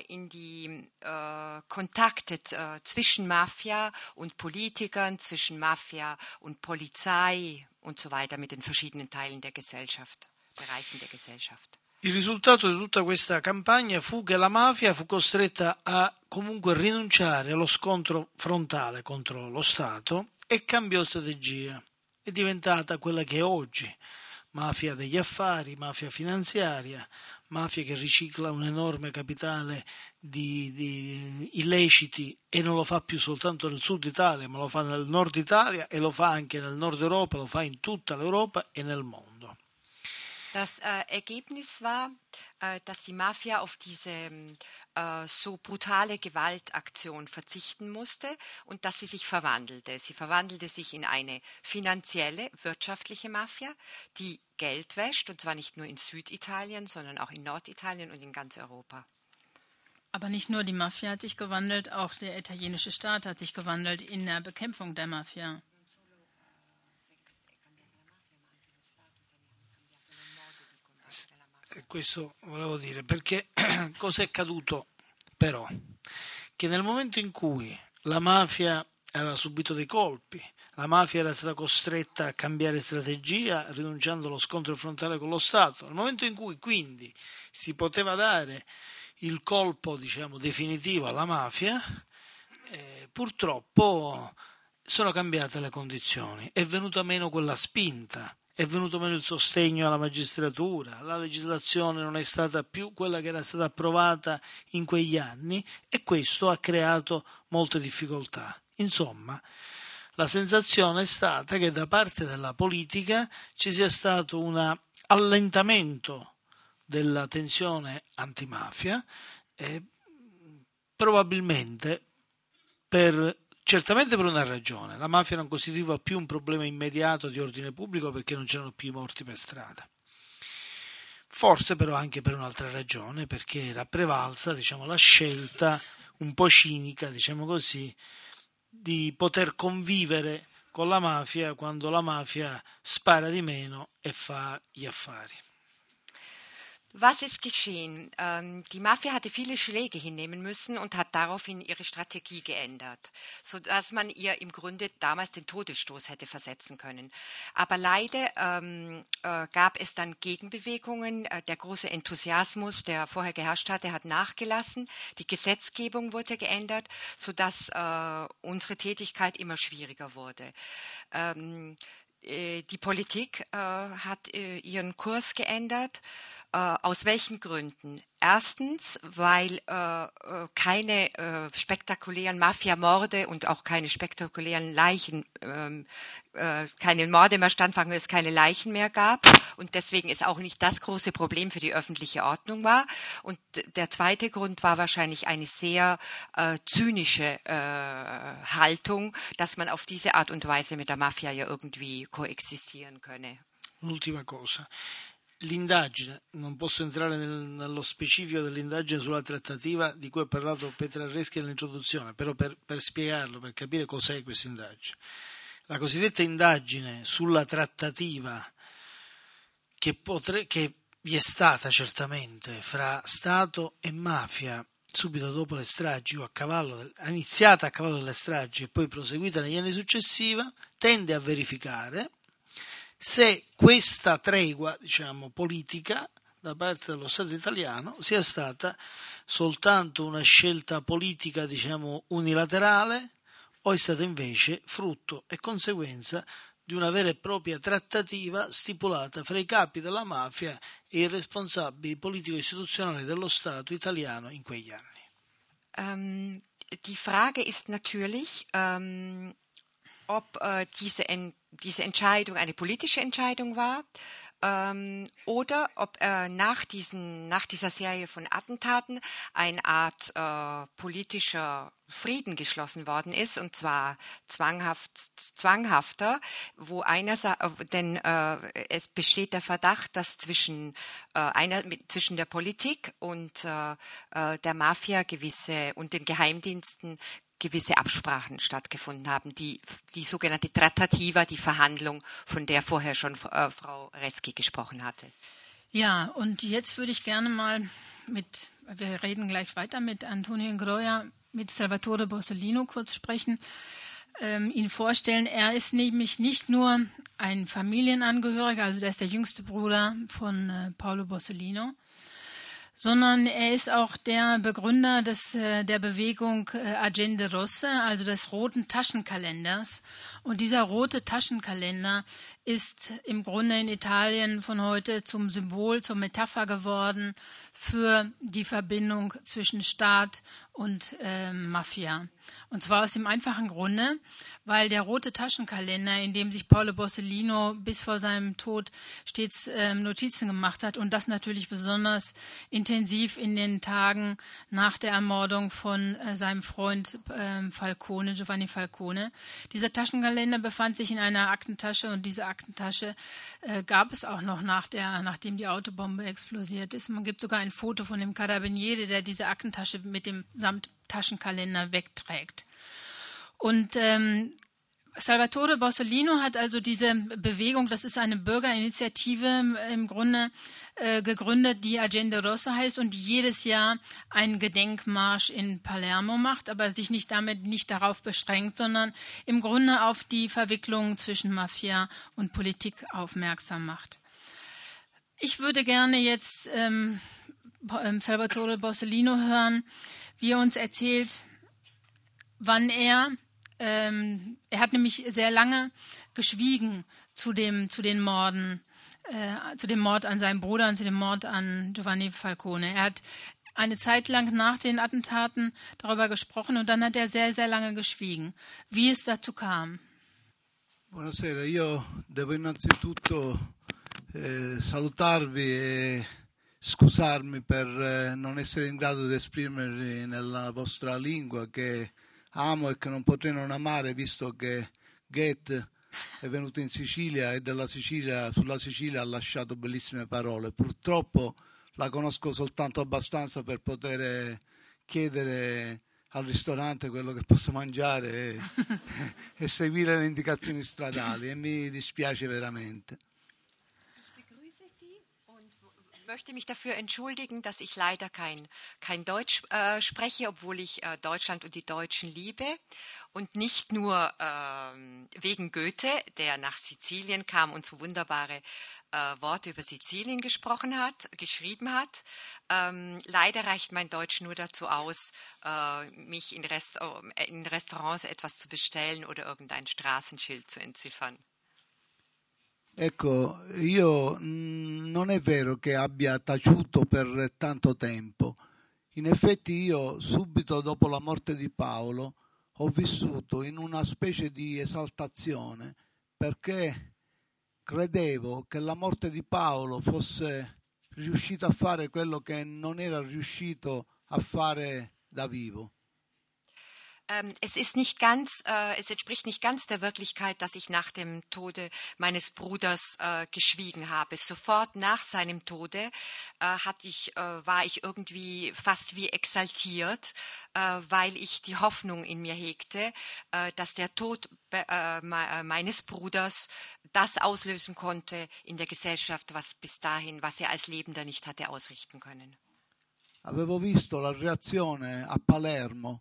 in die äh, Kontakte äh, zwischen Mafia und Politikern, zwischen Mafia und Polizei und so weiter mit den verschiedenen Teilen der Gesellschaft, Bereichen der Gesellschaft. Il risultato di tutta questa campagna fu che la mafia fu costretta a comunque rinunciare allo scontro frontale contro lo Stato e cambiò strategia. È diventata quella che è oggi, mafia degli affari, mafia finanziaria, mafia che ricicla un enorme capitale di, di, illeciti e non lo fa più soltanto nel sud Italia, ma lo fa nel nord Italia e lo fa anche nel nord Europa, lo fa in tutta l'Europa e nel mondo. Das äh, Ergebnis war, äh, dass die Mafia auf diese äh, so brutale Gewaltaktion verzichten musste und dass sie sich verwandelte. Sie verwandelte sich in eine finanzielle, wirtschaftliche Mafia, die Geld wäscht, und zwar nicht nur in Süditalien, sondern auch in Norditalien und in ganz Europa. Aber nicht nur die Mafia hat sich gewandelt, auch der italienische Staat hat sich gewandelt in der Bekämpfung der Mafia. questo volevo dire, perché cosa è accaduto però? Che nel momento in cui la mafia aveva subito dei colpi, la mafia era stata costretta a cambiare strategia rinunciando allo scontro frontale con lo Stato, nel momento in cui quindi si poteva dare il colpo diciamo, definitivo alla mafia, eh, purtroppo sono cambiate le condizioni, è venuta meno quella spinta è venuto meno il sostegno alla magistratura, la legislazione non è stata più quella che era stata approvata in quegli anni e questo ha creato molte difficoltà. Insomma, la sensazione è stata che da parte della politica ci sia stato un allentamento della tensione antimafia e probabilmente per Certamente per una ragione, la mafia non costituiva più un problema immediato di ordine pubblico perché non c'erano più morti per strada. Forse però anche per un'altra ragione, perché era prevalsa diciamo, la scelta un po' cinica, diciamo così, di poter convivere con la mafia quando la mafia spara di meno e fa gli affari. Was ist geschehen? Ähm, die Mafia hatte viele Schläge hinnehmen müssen und hat daraufhin ihre Strategie geändert, sodass man ihr im Grunde damals den Todesstoß hätte versetzen können. Aber leider ähm, äh, gab es dann Gegenbewegungen. Äh, der große Enthusiasmus, der vorher geherrscht hatte, hat nachgelassen. Die Gesetzgebung wurde geändert, sodass äh, unsere Tätigkeit immer schwieriger wurde. Ähm, äh, die Politik äh, hat äh, ihren Kurs geändert aus welchen Gründen? Erstens, weil äh, äh, keine äh, spektakulären Mafiamorde und auch keine spektakulären Leichen, ähm, äh, keine Morde mehr standfangen, es keine Leichen mehr gab und deswegen es auch nicht das große Problem für die öffentliche Ordnung war. Und der zweite Grund war wahrscheinlich eine sehr äh, zynische äh, Haltung, dass man auf diese Art und Weise mit der Mafia ja irgendwie koexistieren könne. Un'ultima cosa. L'indagine, non posso entrare nel, nello specifico dell'indagine sulla trattativa di cui ha parlato Petrarreschi nell'introduzione, però per, per spiegarlo, per capire cos'è questa indagine. La cosiddetta indagine sulla trattativa che, potre, che vi è stata certamente fra Stato e mafia subito dopo le stragi o a cavallo, iniziata a cavallo delle stragi e poi proseguita negli anni successivi, tende a verificare se questa tregua, diciamo, politica da parte dello Stato italiano sia stata soltanto una scelta politica, diciamo, unilaterale o è stata invece frutto e conseguenza di una vera e propria trattativa stipulata fra i capi della mafia e i responsabili politico-istituzionali dello Stato italiano in quegli anni. Um, die Frage ist natürlich, um, ob uh, diese diese Entscheidung eine politische Entscheidung war ähm, oder ob äh, nach, diesen, nach dieser Serie von Attentaten eine Art äh, politischer Frieden geschlossen worden ist, und zwar zwanghaft, zwanghafter, wo einer, denn äh, es besteht der Verdacht, dass zwischen äh, einer zwischen der Politik und äh, äh der Mafia gewisse und den Geheimdiensten gewisse Absprachen stattgefunden haben, die, die sogenannte Trattativa, die Verhandlung, von der vorher schon äh, Frau Reski gesprochen hatte. Ja, und jetzt würde ich gerne mal mit, wir reden gleich weiter mit Antonio Groja, mit Salvatore Borsellino kurz sprechen, ähm, ihn vorstellen. Er ist nämlich nicht nur ein Familienangehöriger, also der ist der jüngste Bruder von äh, Paolo Borsellino, sondern er ist auch der Begründer des, äh, der Bewegung äh, Agenda Rossa, also des roten Taschenkalenders. Und dieser rote Taschenkalender ist im Grunde in Italien von heute zum Symbol, zur Metapher geworden für die Verbindung zwischen Staat und äh, Mafia. Und zwar aus dem einfachen Grunde, weil der rote Taschenkalender, in dem sich Paolo Borsellino bis vor seinem Tod stets äh, Notizen gemacht hat und das natürlich besonders intensiv in den Tagen nach der Ermordung von äh, seinem Freund äh, Falcone, Giovanni Falcone. Dieser Taschenkalender befand sich in einer Aktentasche und diese Aktentasche äh, gab es auch noch nach der, nachdem die Autobombe explodiert ist. Man gibt sogar ein Foto von dem Carabiniere, der diese Aktentasche mit dem Samttaschenkalender wegträgt. Und ähm, Salvatore Borsellino hat also diese Bewegung, das ist eine Bürgerinitiative im Grunde äh, gegründet, die Agenda Rossa heißt und die jedes Jahr einen Gedenkmarsch in Palermo macht, aber sich nicht damit nicht darauf beschränkt, sondern im Grunde auf die Verwicklung zwischen Mafia und Politik aufmerksam macht. Ich würde gerne jetzt ähm, ähm Salvatore Borsellino hören, wie er uns erzählt, wann er ähm, er hat nämlich sehr lange geschwiegen zu, dem, zu den Morden, äh, zu dem Mord an seinem Bruder und zu dem Mord an Giovanni Falcone. Er hat eine Zeit lang nach den Attentaten darüber gesprochen und dann hat er sehr, sehr lange geschwiegen. Wie es dazu kam. Buonasera, io devo innanzitutto eh, salutarvi e scusarmi per eh, non essere in grado di esprimermi nella vostra lingua che amo e che non potrei non amare visto che Goethe è venuto in Sicilia e Sicilia, sulla Sicilia ha lasciato bellissime parole. Purtroppo la conosco soltanto abbastanza per poter chiedere al ristorante quello che posso mangiare e, e seguire le indicazioni stradali e mi dispiace veramente. Möchte mich dafür entschuldigen, dass ich leider kein, kein Deutsch äh, spreche, obwohl ich äh, Deutschland und die Deutschen liebe. Und nicht nur ähm, wegen Goethe, der nach Sizilien kam und so wunderbare äh, Worte über Sizilien gesprochen hat, geschrieben hat. Ähm, leider reicht mein Deutsch nur dazu aus, äh, mich in, Rest in Restaurants etwas zu bestellen oder irgendein Straßenschild zu entziffern. Ecco, io mh, non è vero che abbia taciuto per tanto tempo. In effetti io subito dopo la morte di Paolo ho vissuto in una specie di esaltazione perché credevo che la morte di Paolo fosse riuscito a fare quello che non era riuscito a fare da vivo. Ähm, es ist nicht ganz, äh, es entspricht nicht ganz der Wirklichkeit, dass ich nach dem Tode meines Bruders äh, geschwiegen habe. Sofort nach seinem Tode äh, hatte ich, äh, war ich irgendwie fast wie exaltiert, äh, weil ich die Hoffnung in mir hegte, äh, dass der Tod meines Bruders das auslösen konnte in der Gesellschaft, was bis dahin, was er als Lebender nicht hatte ausrichten können. Avevo visto la reazione a Palermo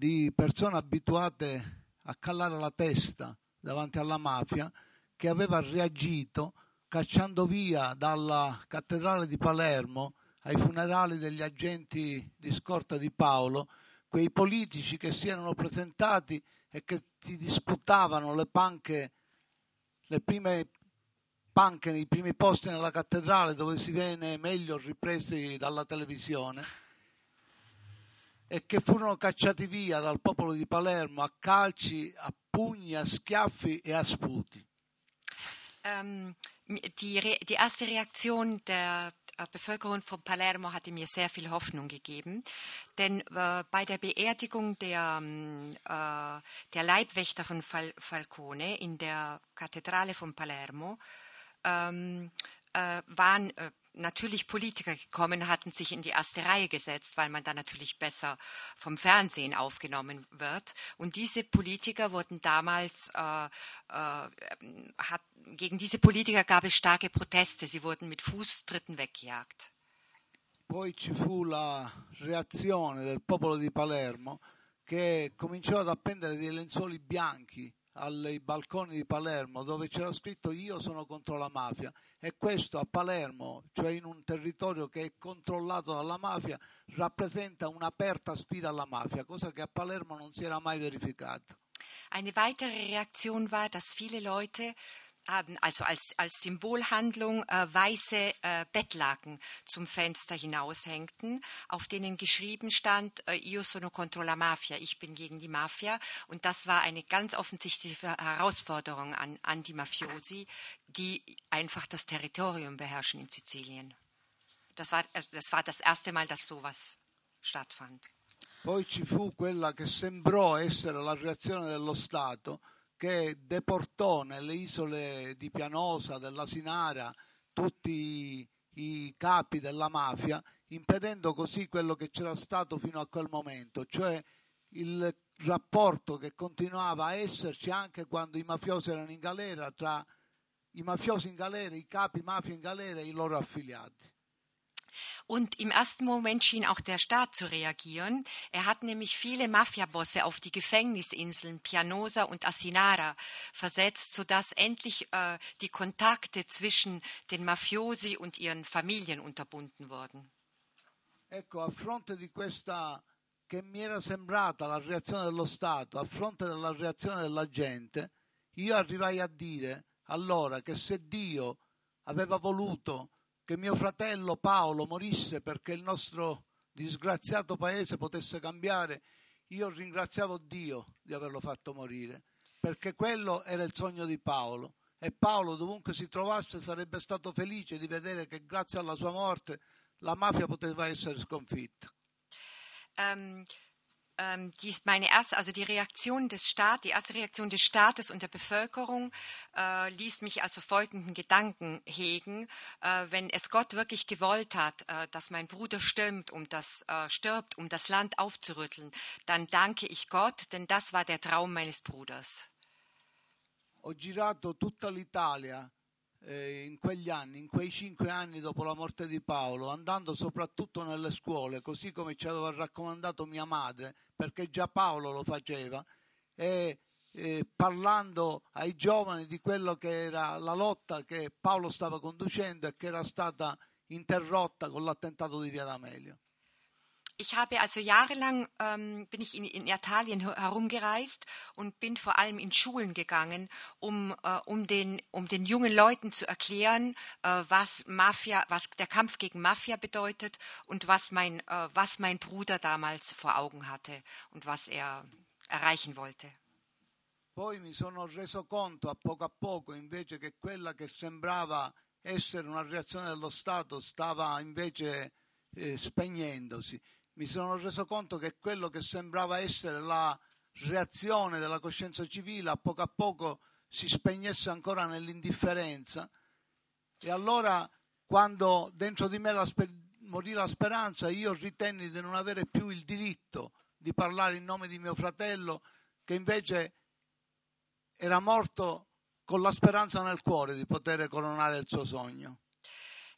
di persone abituate a callare la testa davanti alla mafia che aveva reagito cacciando via dalla cattedrale di Palermo ai funerali degli agenti di scorta di Paolo quei politici che si erano presentati e che si disputavano le panche, le prime panche nei primi posti nella cattedrale dove si viene meglio ripresi dalla televisione e che furono cacciati via dal popolo di Palermo a calci, a pugni, a schiaffi e a sputi. Um, die, die, erste Reaktion der äh, Bevölkerung von Palermo hatte mir sehr viel Hoffnung gegeben, denn äh, bei der Beerdigung der, äh, der Leibwächter von Fal Falcone in der Kathedrale von Palermo ähm, äh, waren äh, natürlich Politiker gekommen, hatten sich in die erste Reihe gesetzt, weil man dann natürlich besser vom Fernsehen aufgenommen wird. Und diese Politiker wurden damals, äh, äh, hat, gegen diese Politiker gab es starke Proteste. Sie wurden mit Fußtritten weggejagt. Poi ci fu la reazione del popolo di Palermo che cominciò ad appendere dei lenzuoli bianchi ai balconi di Palermo dove c'era scritto io sono contro la mafia e questo a Palermo, cioè in un territorio che è controllato dalla mafia, rappresenta un'aperta sfida alla mafia, cosa che a Palermo non si era mai verificata. Eine weitere Reaktion war, dass viele Leute also als, als Symbolhandlung äh, weiße äh, Bettlaken zum Fenster hinaushängten, auf denen geschrieben stand, äh, Io sono contro la mafia, ich bin gegen die Mafia. Und das war eine ganz offensichtliche Herausforderung an, an die Mafiosi, die einfach das Territorium beherrschen in Sizilien. Das war, also das war das erste Mal, dass sowas stattfand. Poi ci fu quella che sembrò essere la reazione dello Stato, che deportò nelle isole di Pianosa, della Sinara, tutti i capi della mafia, impedendo così quello che c'era stato fino a quel momento, cioè il rapporto che continuava a esserci anche quando i mafiosi erano in galera tra i mafiosi in galera, i capi mafia in galera e i loro affiliati. Und im ersten Moment schien auch der Staat zu reagieren. Er hat nämlich viele Mafiabosse auf die Gefängnisinseln Pianosa und Asinara versetzt, sodass endlich äh, die Kontakte zwischen den Mafiosi und ihren Familien unterbunden wurden. Ecco, a fronte di questa che mi era sembrata la reazione dello Stato, a fronte della reazione della gente, io arrivai a dire allora che se Dio aveva voluto che mio fratello Paolo morisse perché il nostro disgraziato paese potesse cambiare, io ringraziavo Dio di averlo fatto morire, perché quello era il sogno di Paolo e Paolo dovunque si trovasse sarebbe stato felice di vedere che grazie alla sua morte la mafia poteva essere sconfitta. Um ähm, dies meine erste, also die Reaktion des Staates, die erste Reaktion des Staates und der Bevölkerung äh, ließ mich also folgenden Gedanken hegen: äh, Wenn es Gott wirklich gewollt hat, äh, dass mein Bruder stirbt, um das äh, stirbt, um das Land aufzurütteln, dann danke ich Gott, denn das war der Traum meines Bruders. Ho girato tutta l'Italia eh, in quegli anni, in quei cinque anni dopo la morte di Paolo, andando soprattutto nelle scuole, così come ci aveva raccomandato mia madre, perché già Paolo lo faceva, e eh, parlando ai giovani di quello che era la lotta che Paolo stava conducendo e che era stata interrotta con l'attentato di Via D'Amelio. Ich habe also jahrelang ähm, bin ich in, in Italien herumgereist und bin vor allem in Schulen gegangen, um, äh, um, den, um den jungen Leuten zu erklären, äh, was Mafia, was der Kampf gegen Mafia bedeutet und was mein, äh, was mein Bruder damals vor Augen hatte und was er erreichen wollte. Poi mi sono reso conto a poco a poco invece che quella che sembrava essere una reazione dello Stato stava invece eh, spegnendosi mi sono reso conto che quello che sembrava essere la reazione della coscienza civile a poco a poco si spegnesse ancora nell'indifferenza e allora quando dentro di me la sper- morì la speranza io ritenni di non avere più il diritto di parlare in nome di mio fratello che invece era morto con la speranza nel cuore di poter coronare il suo sogno.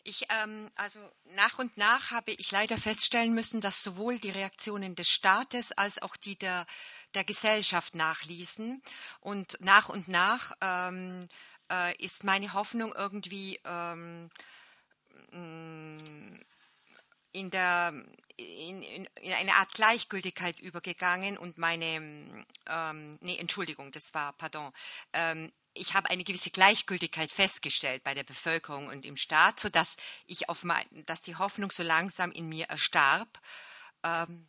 Ich, ähm, also nach und nach habe ich leider feststellen müssen, dass sowohl die Reaktionen des Staates als auch die der, der Gesellschaft nachließen. Und nach und nach ähm, äh, ist meine Hoffnung irgendwie ähm, mm, in, der, in, in, in, eine Art Gleichgültigkeit übergegangen und meine, ähm, nee, Entschuldigung, das war, pardon, ähm, ich habe eine gewisse Gleichgültigkeit festgestellt bei der Bevölkerung und im Staat, sodass ich auf mein, dass die Hoffnung so langsam in mir erstarb. Ähm,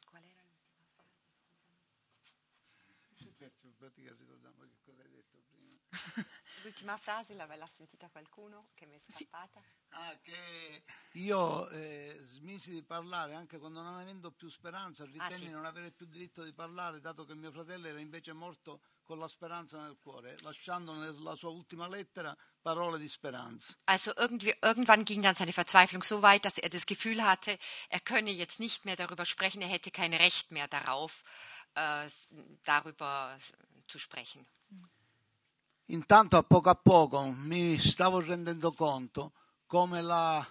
L'ultima frase l'aveva sentita qualcuno che mi è scappata? Ah, che io eh, smisi di parlare anche quando non avendo più speranza, ritenni ah, sì. non avere più diritto di parlare, dato che mio fratello era invece morto con la speranza nel cuore, lasciando nella sua ultima lettera parole di speranza. Also irgendwann ging dann seine Verzweiflung so weit, dass er das Gefühl hatte, er könne jetzt nicht mehr darüber sprechen, er hätte kein Recht mehr darauf, äh, darüber zu sprechen. Intanto a poco a poco mi stavo rendendo conto come la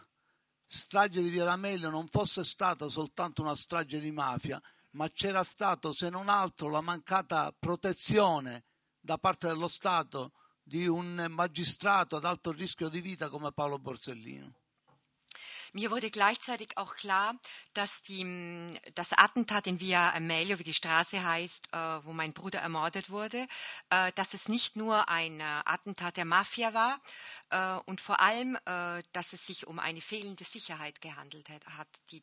strage di Via D'Amelio non fosse stata soltanto una strage di mafia, ma c'era stato se non altro la mancata protezione da parte dello Stato di un magistrato ad alto rischio di vita come Paolo Borsellino. Mir wurde gleichzeitig auch klar, dass die, das Attentat in Via Amelio, wie die Straße heißt, äh, wo mein Bruder ermordet wurde, äh, dass es nicht nur ein äh, Attentat der Mafia war und vor allem, dass es sich um eine fehlende Sicherheit gehandelt hat, die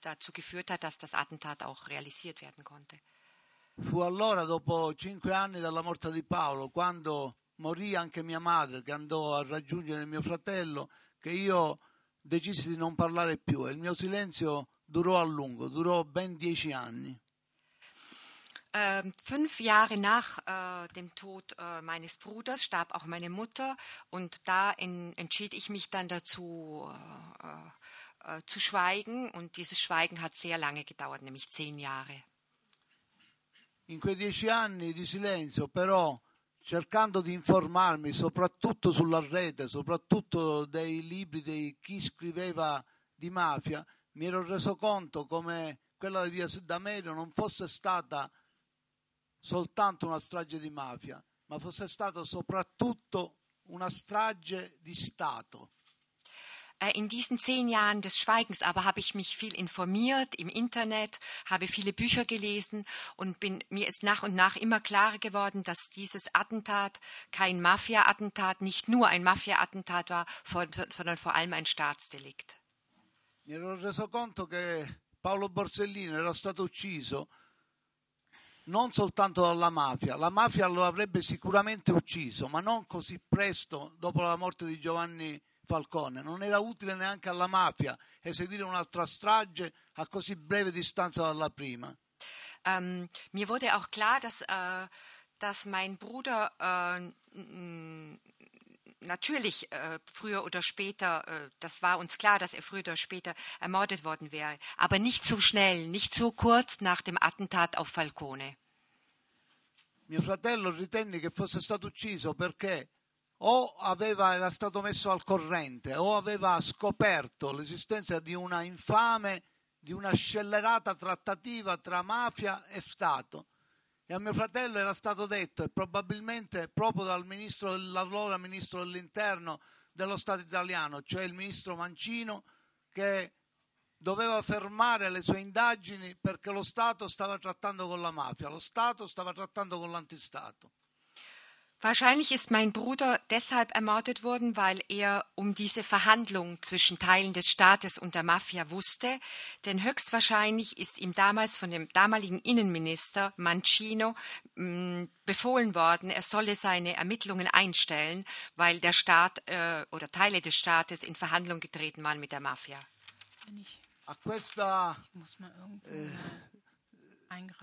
dazu geführt hat, dass das Attentat auch realisiert werden konnte. Fu allora, dopo cinque anni dalla morte di Paolo, quando morì anche mia madre, che andò a raggiungere mio fratello, che io decisi di non parlare più e il mio silenzio durò a lungo, durò ben dieci anni. Äh, fünf Jahre nach äh, dem Tod äh, meines Bruders starb auch meine Mutter und da in, entschied ich mich dann dazu äh, äh, zu schweigen und dieses Schweigen hat sehr lange gedauert, nämlich zehn Jahre. In quei dieci anni di silenzio però cercando di informarmi soprattutto sulla rete, soprattutto dei libri di chi scriveva di mafia, mi ero reso conto come quella di Via D'Amelio non fosse stata soltanto una strage di mafia, ma fosse stata soprattutto una strage di Stato. Äh, in diesen zehn Jahren des Schweigens aber habe ich mich viel informiert im Internet, habe viele Bücher gelesen und bin, mir ist nach und nach immer klarer geworden, dass dieses Attentat kein Mafia-Attentat, nicht nur ein Mafia-Attentat war, sondern vor allem ein Staatsdelikt. Mi ero reso conto che Paolo Borsellino era stato ucciso non soltanto dalla mafia, la mafia lo avrebbe sicuramente ucciso, ma non così presto dopo la morte di Giovanni Falcone. Non era utile neanche alla mafia eseguire un'altra strage a così breve distanza dalla prima. Ähm, mir wurde auch klar, dass, äh, dass mein Bruder äh, natürlich äh, früher oder später, äh, das war uns klar, dass er früher oder später ermordet worden wäre, aber nicht so schnell, nicht so kurz nach dem Attentat auf Falcone. Mio fratello ritenne che fosse stato ucciso perché o aveva, era stato messo al corrente o aveva scoperto l'esistenza di una infame, di una scellerata trattativa tra mafia e Stato. E a mio fratello era stato detto, e probabilmente proprio dal ministro, dall'allora ministro dell'interno dello Stato italiano, cioè il ministro Mancino, che doveva fermare le sue indagini perché lo Stato stava trattando con la mafia, lo Stato stava trattando con l'antistato. Wahrscheinlich ist mein Bruder deshalb ermordet worden, weil er um diese Verhandlung zwischen Teilen des Staates und der Mafia wusste, denn höchstwahrscheinlich ist ihm damals von dem damaligen Innenminister Mancino mh, mm, befohlen worden, er solle seine Ermittlungen einstellen, weil der Staat äh, oder Teile des Staates in Verhandlung getreten waren mit der Mafia. A questa eh,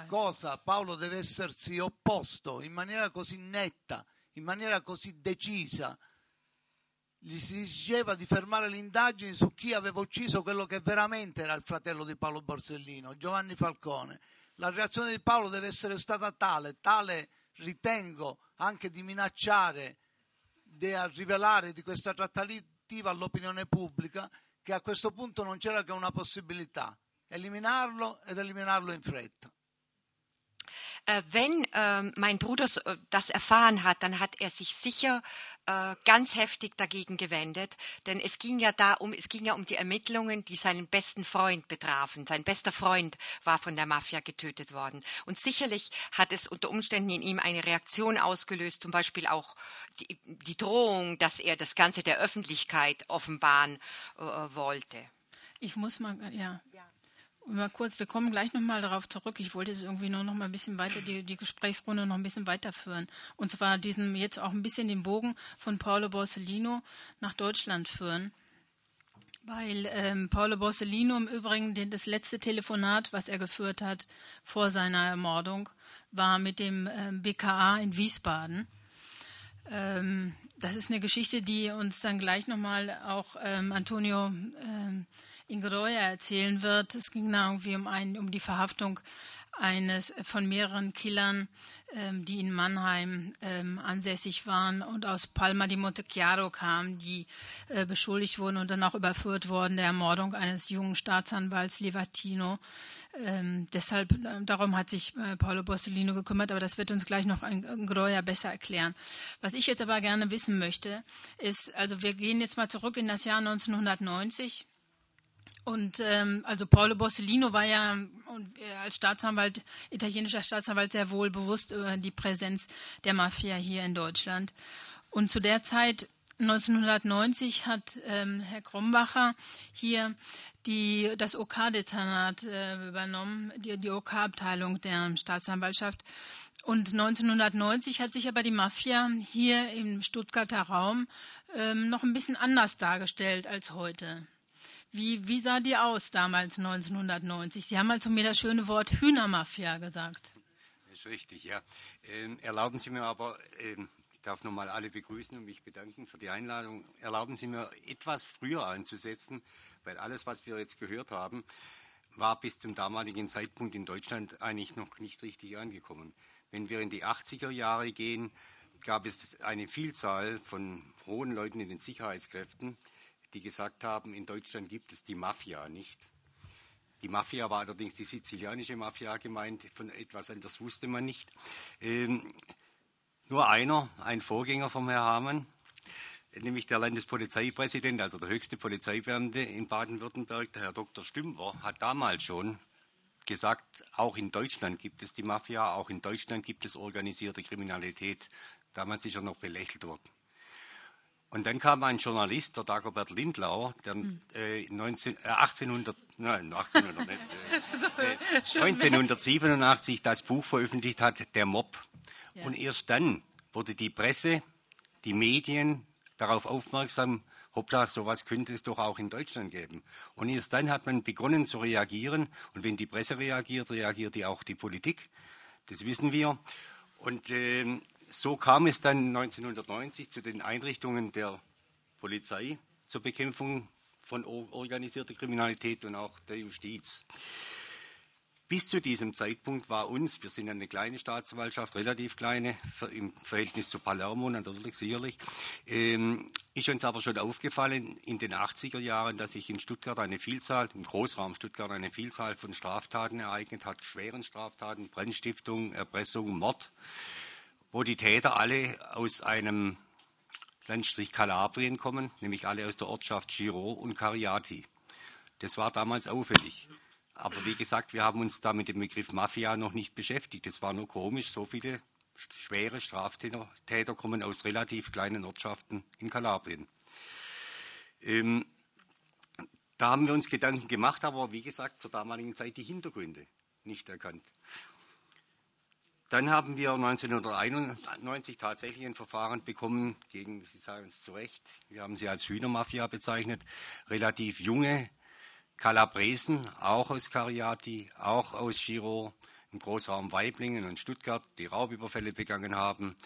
cosa? Paolo deve essersi opposto in maniera così netta, in maniera così decisa. Gli si diceva di fermare le indagini su chi aveva ucciso quello che veramente era il fratello di Paolo Borsellino, Giovanni Falcone. La reazione di Paolo deve essere stata tale, tale ritengo anche di minacciare, di rivelare di questa trattativa all'opinione pubblica che a questo punto non c'era che una possibilità, eliminarlo ed eliminarlo in fretta. Äh, wenn äh, mein Bruder äh, das erfahren hat, dann hat er sich sicher äh, ganz heftig dagegen gewendet, denn es ging ja da um, es ging ja um die Ermittlungen, die seinen besten Freund betrafen. Sein bester Freund war von der Mafia getötet worden. Und sicherlich hat es unter Umständen in ihm eine Reaktion ausgelöst, zum Beispiel auch die, die Drohung, dass er das Ganze der Öffentlichkeit offenbaren äh, wollte. Ich muss mal, ja. ja. Mal kurz, wir kommen gleich nochmal darauf zurück. Ich wollte es irgendwie nur noch mal ein bisschen weiter, die, die Gesprächsrunde noch ein bisschen weiterführen. Und zwar diesen jetzt auch ein bisschen den Bogen von Paolo Borsellino nach Deutschland führen. Weil ähm, Paolo Borsellino im Übrigen den, das letzte Telefonat, was er geführt hat vor seiner Ermordung, war mit dem ähm, BKA in Wiesbaden. Ähm, das ist eine Geschichte, die uns dann gleich nochmal auch ähm, Antonio ähm, Ingeroya erzählen wird. Es ging da irgendwie um, ein, um die Verhaftung eines von mehreren Killern, ähm, die in Mannheim ähm, ansässig waren und aus Palma di Montechiaro kamen, die äh, beschuldigt wurden und dann auch überführt wurden der Ermordung eines jungen Staatsanwalts Levatino. Ähm, deshalb, äh, darum hat sich äh, Paolo Borsellino gekümmert, aber das wird uns gleich noch ein, ein Greuer besser erklären. Was ich jetzt aber gerne wissen möchte, ist, also wir gehen jetzt mal zurück in das Jahr 1990. Und ähm, also Paolo Borsellino war ja und, äh, als Staatsanwalt, italienischer Staatsanwalt, sehr wohl bewusst über die Präsenz der Mafia hier in Deutschland. Und zu der Zeit 1990 hat ähm, Herr Krombacher hier die, das OK-Dezernat äh, übernommen, die, die OK-Abteilung der Staatsanwaltschaft. Und 1990 hat sich aber die Mafia hier im Stuttgarter Raum ähm, noch ein bisschen anders dargestellt als heute. Wie, wie sah die aus damals 1990? Sie haben mal zu mir das schöne Wort Hühnermafia gesagt. Das ist richtig, ja. Ähm, erlauben Sie mir aber, ähm, ich darf nochmal alle begrüßen und mich bedanken für die Einladung. Erlauben Sie mir etwas früher anzusetzen, weil alles, was wir jetzt gehört haben, war bis zum damaligen Zeitpunkt in Deutschland eigentlich noch nicht richtig angekommen. Wenn wir in die 80er Jahre gehen, gab es eine Vielzahl von hohen Leuten in den Sicherheitskräften, die gesagt haben, in Deutschland gibt es die Mafia nicht. Die Mafia war allerdings die sizilianische Mafia gemeint, von etwas anderes wusste man nicht. Ähm, nur einer, ein Vorgänger vom Herrn Hamann, nämlich der Landespolizeipräsident, also der höchste Polizeibeamte in Baden-Württemberg, der Herr Dr. Stümper, hat damals schon gesagt, auch in Deutschland gibt es die Mafia, auch in Deutschland gibt es organisierte Kriminalität. Damals ist er noch belächelt worden. Und dann kam ein Journalist, der Dagobert Lindlauer, der äh, 19, äh, 1800, nein, 1800 nicht, äh, 1987 äh, das Buch veröffentlicht hat, Der Mob. Ja. Und erst dann wurde die Presse, die Medien darauf aufmerksam, hoppla, sowas könnte es doch auch in Deutschland geben. Und erst dann hat man begonnen zu reagieren. Und wenn die Presse reagiert, reagiert die auch die Politik. Das wissen wir. Und äh, so kam es dann 1990 zu den Einrichtungen der Polizei zur Bekämpfung von organisierter Kriminalität und auch der Justiz. Bis zu diesem Zeitpunkt war uns, wir sind eine kleine Staatsanwaltschaft, relativ kleine, im Verhältnis zu Palermo natürlich sicherlich, ähm, ist uns aber schon aufgefallen in den 80er Jahren, dass sich in Stuttgart eine Vielzahl, im Großraum Stuttgart eine Vielzahl von Straftaten ereignet hat, schweren Straftaten, Brandstiftung, Erpressung, Mord wo die Täter alle aus einem Landstrich Kalabrien kommen, nämlich alle aus der Ortschaft Giro und Cariati. Das war damals auffällig. Aber wie gesagt, wir haben uns da mit dem Begriff Mafia noch nicht beschäftigt. Das war nur komisch, so viele schwere Straftäter kommen aus relativ kleinen Ortschaften in Kalabrien. Ähm, da haben wir uns Gedanken gemacht, aber wie gesagt, zur damaligen Zeit die Hintergründe nicht erkannt. Dann haben wir 1991 tatsächlich ein Verfahren bekommen gegen, Sie sagen es zu Recht, wir haben sie als Hühnermafia bezeichnet, relativ junge Kalabresen, auch aus Cariati, auch aus Giro, im Großraum Weiblingen und Stuttgart, die Raubüberfälle begangen haben.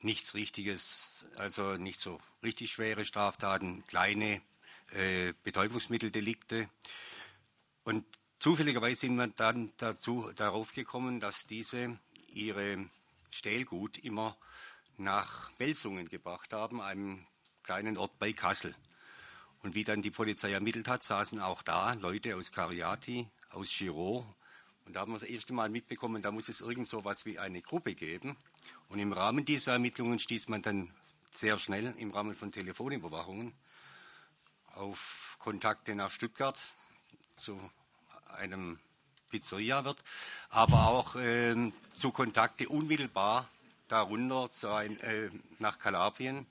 Nichts Richtiges, also nicht so richtig schwere Straftaten, kleine äh, Betäubungsmitteldelikte. Und zufälligerweise sind wir dann dazu, darauf gekommen, dass diese ihre Stählgut immer nach Belsungen gebracht haben, einem kleinen Ort bei Kassel. Und wie dann die Polizei ermittelt hat, saßen auch da Leute aus Cariati, aus Giraud. Und da haben wir das erste Mal mitbekommen, da muss es irgend so was wie eine Gruppe geben. Und im Rahmen dieser Ermittlungen stieß man dann sehr schnell im Rahmen von Telefonüberwachungen auf Kontakte nach Stuttgart zu einem Pizzeria wird, aber auch äh, zu Kontakte unmittelbar darunter zu ein, äh, nach Kalabrien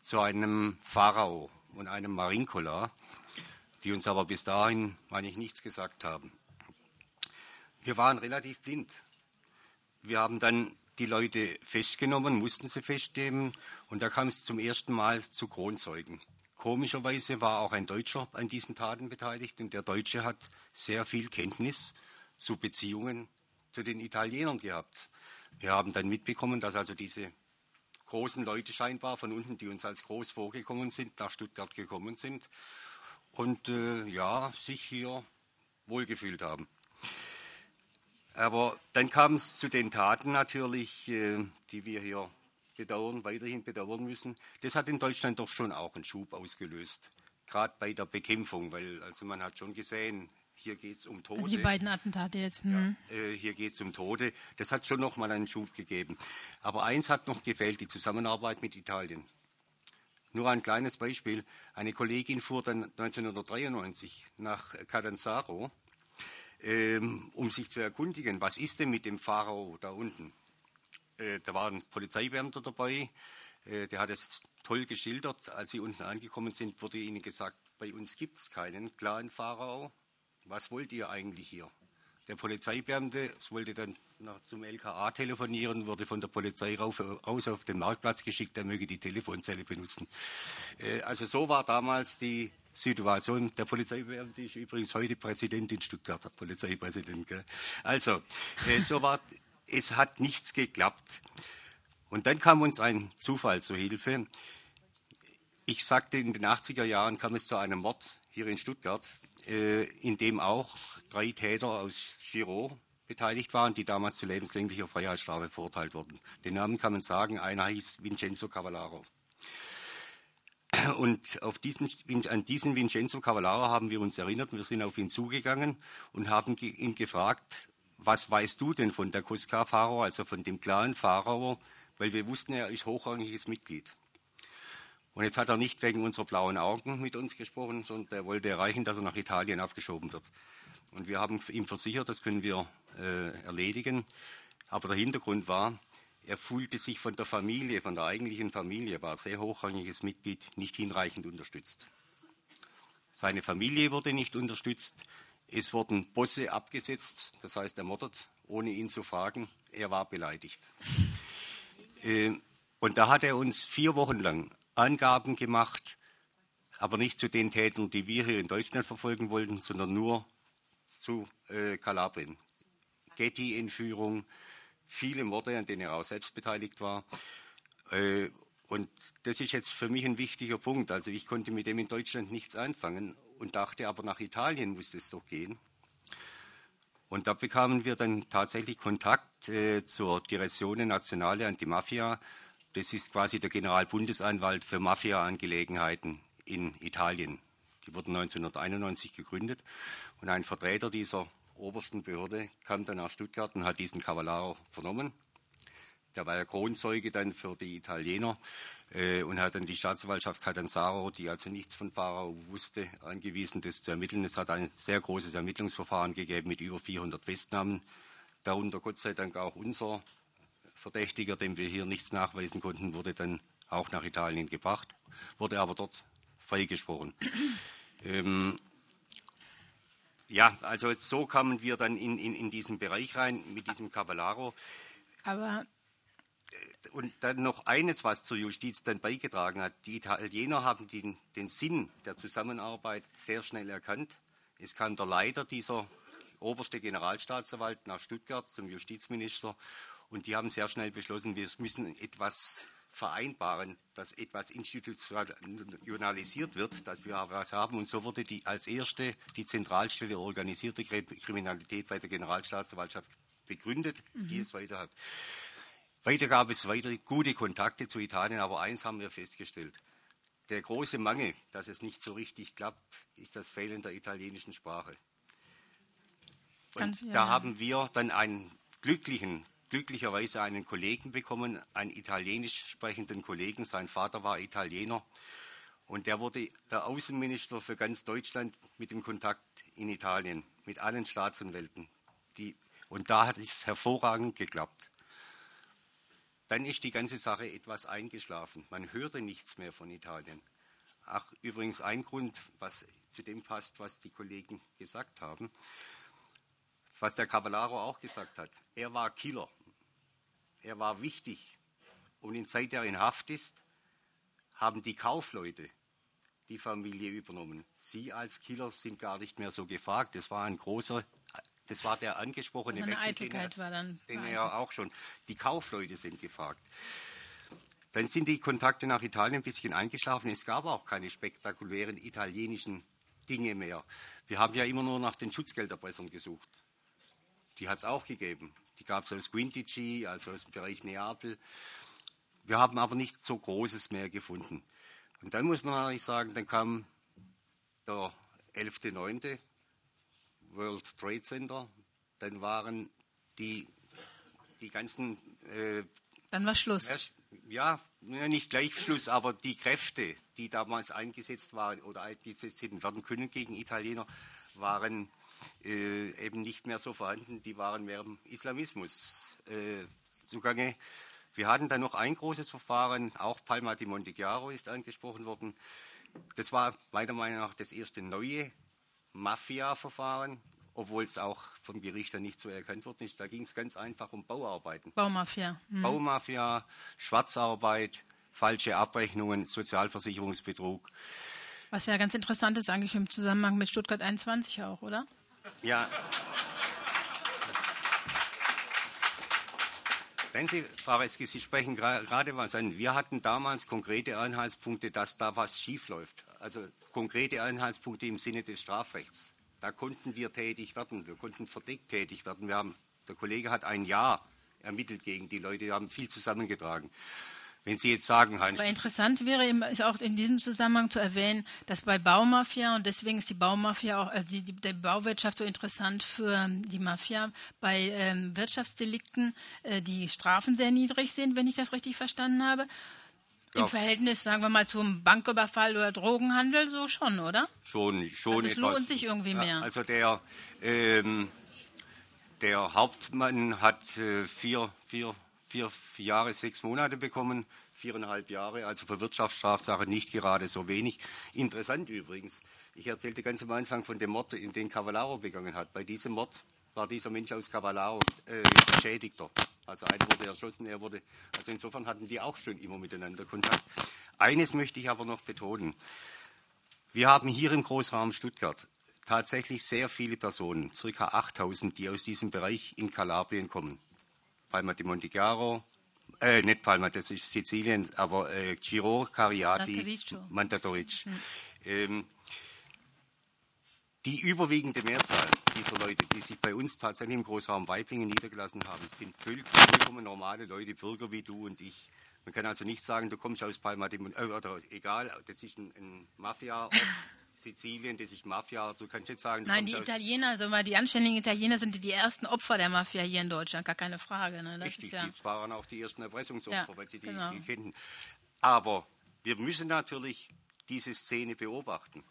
zu einem Pharao und einem Marinkola, die uns aber bis dahin, meine ich, nichts gesagt haben. Wir waren relativ blind. Wir haben dann die Leute festgenommen, mussten sie festnehmen und da kam es zum ersten Mal zu Kronzeugen. Komischerweise war auch ein Deutscher an diesen Taten beteiligt und der Deutsche hat sehr viel Kenntnis zu Beziehungen zu den Italienern gehabt. Wir haben dann mitbekommen, dass also diese großen Leute scheinbar von unten, die uns als groß vorgekommen sind, nach Stuttgart gekommen sind und äh, ja, sich hier wohlgefühlt haben. Aber dann kam es zu den Taten natürlich, äh, die wir hier bedauern, weiterhin bedauern müssen. Das hat in Deutschland doch schon auch einen Schub ausgelöst, gerade bei der Bekämpfung, weil also man hat schon gesehen, hier geht es um Tode. Also die beiden Attentate jetzt. Hm. Ja, äh, hier geht es um Tode. Das hat schon noch mal einen Schub gegeben. Aber eins hat noch gefehlt, die Zusammenarbeit mit Italien. Nur ein kleines Beispiel. Eine Kollegin fuhr dann 1993 nach Catanzaro, ähm, um sich zu erkundigen, was ist denn mit dem Pharao da unten? Äh, da war ein Polizeibeamter dabei, äh, der hat es toll geschildert. Als sie unten angekommen sind, wurde ihnen gesagt, bei uns gibt es keinen klaren Pharao, was wollt ihr eigentlich hier? Der Polizeibeamte wollte dann zum LKA telefonieren, wurde von der Polizei rauf, raus auf den Marktplatz geschickt, er möge die Telefonzelle benutzen. Äh, also so war damals die Situation. Der Polizeibeamte ist übrigens heute Präsident in Stuttgart, der Polizeipräsident. Gell? Also, äh, so war, es hat nichts geklappt. Und dann kam uns ein Zufall zur Hilfe. Ich sagte, in den 80er Jahren kam es zu einem Mord hier in Stuttgart. Äh, in dem auch drei Täter aus Giro beteiligt waren, die damals zu lebenslänglicher Freiheitsstrafe verurteilt wurden. Den Namen kann man sagen, einer hieß Vincenzo Cavallaro. Und diesen, an diesen Vincenzo Cavallaro haben wir uns erinnert. Wir sind auf ihn zugegangen und haben ihn gefragt, was weißt du denn von der Cusca-Pharao, also von dem klaren Pharao, weil wir wussten, er ist hochrangiges Mitglied. Und jetzt hat er nicht wegen unserer blauen Augen mit uns gesprochen, sondern er wollte erreichen, dass er nach Italien abgeschoben wird. Und wir haben ihm versichert, das können wir äh, erledigen. Aber der Hintergrund war, er fühlte sich von der Familie, von der eigentlichen Familie, war sehr hochrangiges Mitglied, nicht hinreichend unterstützt. Seine Familie wurde nicht unterstützt. Es wurden Bosse abgesetzt, das heißt ermordet, ohne ihn zu fragen. Er war beleidigt. Äh, und da hat er uns vier Wochen lang Angaben gemacht, aber nicht zu den Tätern, die wir hier in Deutschland verfolgen wollten, sondern nur zu äh, Kalabrien. Getty-Entführung, viele Morde, an denen er auch selbst beteiligt war. Äh, und das ist jetzt für mich ein wichtiger Punkt. Also ich konnte mit dem in Deutschland nichts anfangen und dachte aber, nach Italien muss es doch gehen. Und da bekamen wir dann tatsächlich Kontakt äh, zur Direzione Nazionale Antimafia, das ist quasi der Generalbundesanwalt für Mafia-Angelegenheiten in Italien. Die wurden 1991 gegründet und ein Vertreter dieser obersten Behörde kam dann nach Stuttgart und hat diesen Cavallaro vernommen. Der war ja Kronzeuge dann für die Italiener äh, und hat dann die Staatsanwaltschaft Catanzaro, die also nichts von Pharao wusste, angewiesen, das zu ermitteln. Es hat ein sehr großes Ermittlungsverfahren gegeben mit über 400 Festnahmen. Darunter Gott sei Dank auch unser Verdächtiger, dem wir hier nichts nachweisen konnten, wurde dann auch nach Italien gebracht, wurde aber dort freigesprochen. ähm, ja, also so kamen wir dann in, in, in diesen Bereich rein mit diesem Cavallaro. Aber und dann noch eines, was zur Justiz dann beigetragen hat. Die Italiener haben den, den Sinn der Zusammenarbeit sehr schnell erkannt. Es kam der Leiter dieser oberste Generalstaatsanwalt nach Stuttgart zum Justizminister und die haben sehr schnell beschlossen, wir müssen etwas vereinbaren, dass etwas institutionalisiert wird, dass wir was haben. Und so wurde die, als erste die Zentralstelle organisierte Kriminalität bei der Generalstaatsanwaltschaft begründet, mhm. die es weiter hat. Weiter gab es weitere gute Kontakte zu Italien, aber eins haben wir festgestellt. Der große Mangel, dass es nicht so richtig klappt, ist das Fehlen der italienischen Sprache. Und ja, da haben wir dann einen glücklichen, glücklicherweise einen Kollegen bekommen, einen italienisch sprechenden Kollegen. Sein Vater war Italiener. Und der wurde der Außenminister für ganz Deutschland mit dem Kontakt in Italien, mit allen Staatsanwälten. Die, und da hat es hervorragend geklappt. Dann ist die ganze Sache etwas eingeschlafen. Man hörte nichts mehr von Italien. Ach, übrigens ein Grund, was zu dem passt, was die Kollegen gesagt haben, was der Cavallaro auch gesagt hat. Er war Killer. Er war wichtig. Und in Zeit, der in Haft ist, haben die Kaufleute die Familie übernommen. Sie als Killer sind gar nicht mehr so gefragt. Das war ein großer das war der angesprochene also Wechsel, Eitelkeit den, er, war dann den er auch schon. Die Kaufleute sind gefragt. Dann sind die Kontakte nach Italien ein bisschen eingeschlafen. Es gab auch keine spektakulären italienischen Dinge mehr. Wir haben ja immer nur nach den Schutzgelderpressern gesucht. Die hat es auch gegeben. Die gab es aus Quintici, also aus dem Bereich Neapel. Wir haben aber nichts so Großes mehr gefunden. Und dann muss man eigentlich sagen, dann kam der 11.9. World Trade Center, dann waren die, die ganzen. Äh, dann war Schluss. Ja, nicht gleich Schluss, aber die Kräfte, die damals eingesetzt waren oder eingesetzt hätten werden können gegen Italiener, waren äh, eben nicht mehr so vorhanden. Die waren mehr im Islamismus äh, zugange. Wir hatten dann noch ein großes Verfahren, auch Palma di Montechiaro ist angesprochen worden. Das war meiner Meinung nach das erste neue Mafia-Verfahren, obwohl es auch vom Gericht dann nicht so erkannt worden ist. Da ging es ganz einfach um Bauarbeiten. Baumafia. Mhm. Baumafia, Schwarzarbeit, falsche Abrechnungen, Sozialversicherungsbetrug. Was ja ganz interessant ist eigentlich im Zusammenhang mit Stuttgart 21 auch, oder? Ja. Wenn Sie, Frau Reski, Sie sprechen gerade was an. Wir hatten damals konkrete Anhaltspunkte, dass da was schiefläuft. Also konkrete Anhaltspunkte im Sinne des Strafrechts. Da konnten wir tätig werden. Wir konnten verdeckt tätig werden. Wir haben, der Kollege hat ein Jahr ermittelt gegen die Leute. Wir haben viel zusammengetragen. Wenn Sie jetzt sagen, Heinz. Aber interessant wäre ist auch in diesem Zusammenhang zu erwähnen, dass bei Baumafia, und deswegen ist die Baumafia auch, also die, die, die Bauwirtschaft so interessant für die Mafia, bei ähm, Wirtschaftsdelikten äh, die Strafen sehr niedrig sind, wenn ich das richtig verstanden habe. Im ja. Verhältnis, sagen wir mal, zum Banküberfall oder Drogenhandel, so schon, oder? Schon, schon. Also es lohnt sich irgendwie mehr. Also der, ähm, der Hauptmann hat äh, vier, vier, vier Jahre, sechs Monate bekommen, viereinhalb Jahre, also für Wirtschaftsstrafsache nicht gerade so wenig. Interessant übrigens, ich erzählte ganz am Anfang von dem Mord, in den Cavallaro begangen hat. Bei diesem Mord war dieser Mensch aus Cavallaro äh, Geschädigter. Also einer wurde erschossen, er wurde. Also insofern hatten die auch schon immer miteinander Kontakt. Eines möchte ich aber noch betonen. Wir haben hier im Großraum Stuttgart tatsächlich sehr viele Personen, ca. 8000, die aus diesem Bereich in Kalabrien kommen. Palma di Montichiaro, äh, nicht Palma, das ist Sizilien, aber äh, Giro, Cariati, Mantatoric. Hm. Ähm, die überwiegende Mehrzahl dieser Leute, die sich bei uns tatsächlich im Großraum Weiblingen niedergelassen haben, sind vollkommen normale Leute, Bürger wie du und ich. Man kann also nicht sagen, du kommst aus Palma, äh, oder egal, das ist ein, ein Mafia-Ort Sizilien, das ist Mafia. Du kannst jetzt sagen. Nein, die Italiener, also mal die anständigen Italiener sind die ersten Opfer der Mafia hier in Deutschland, gar keine Frage. Ne? Das Richtig, ja die waren auch die ersten Erpressungsopfer, ja, weil sie die, genau. die kennen. Aber wir müssen natürlich diese Szene beobachten.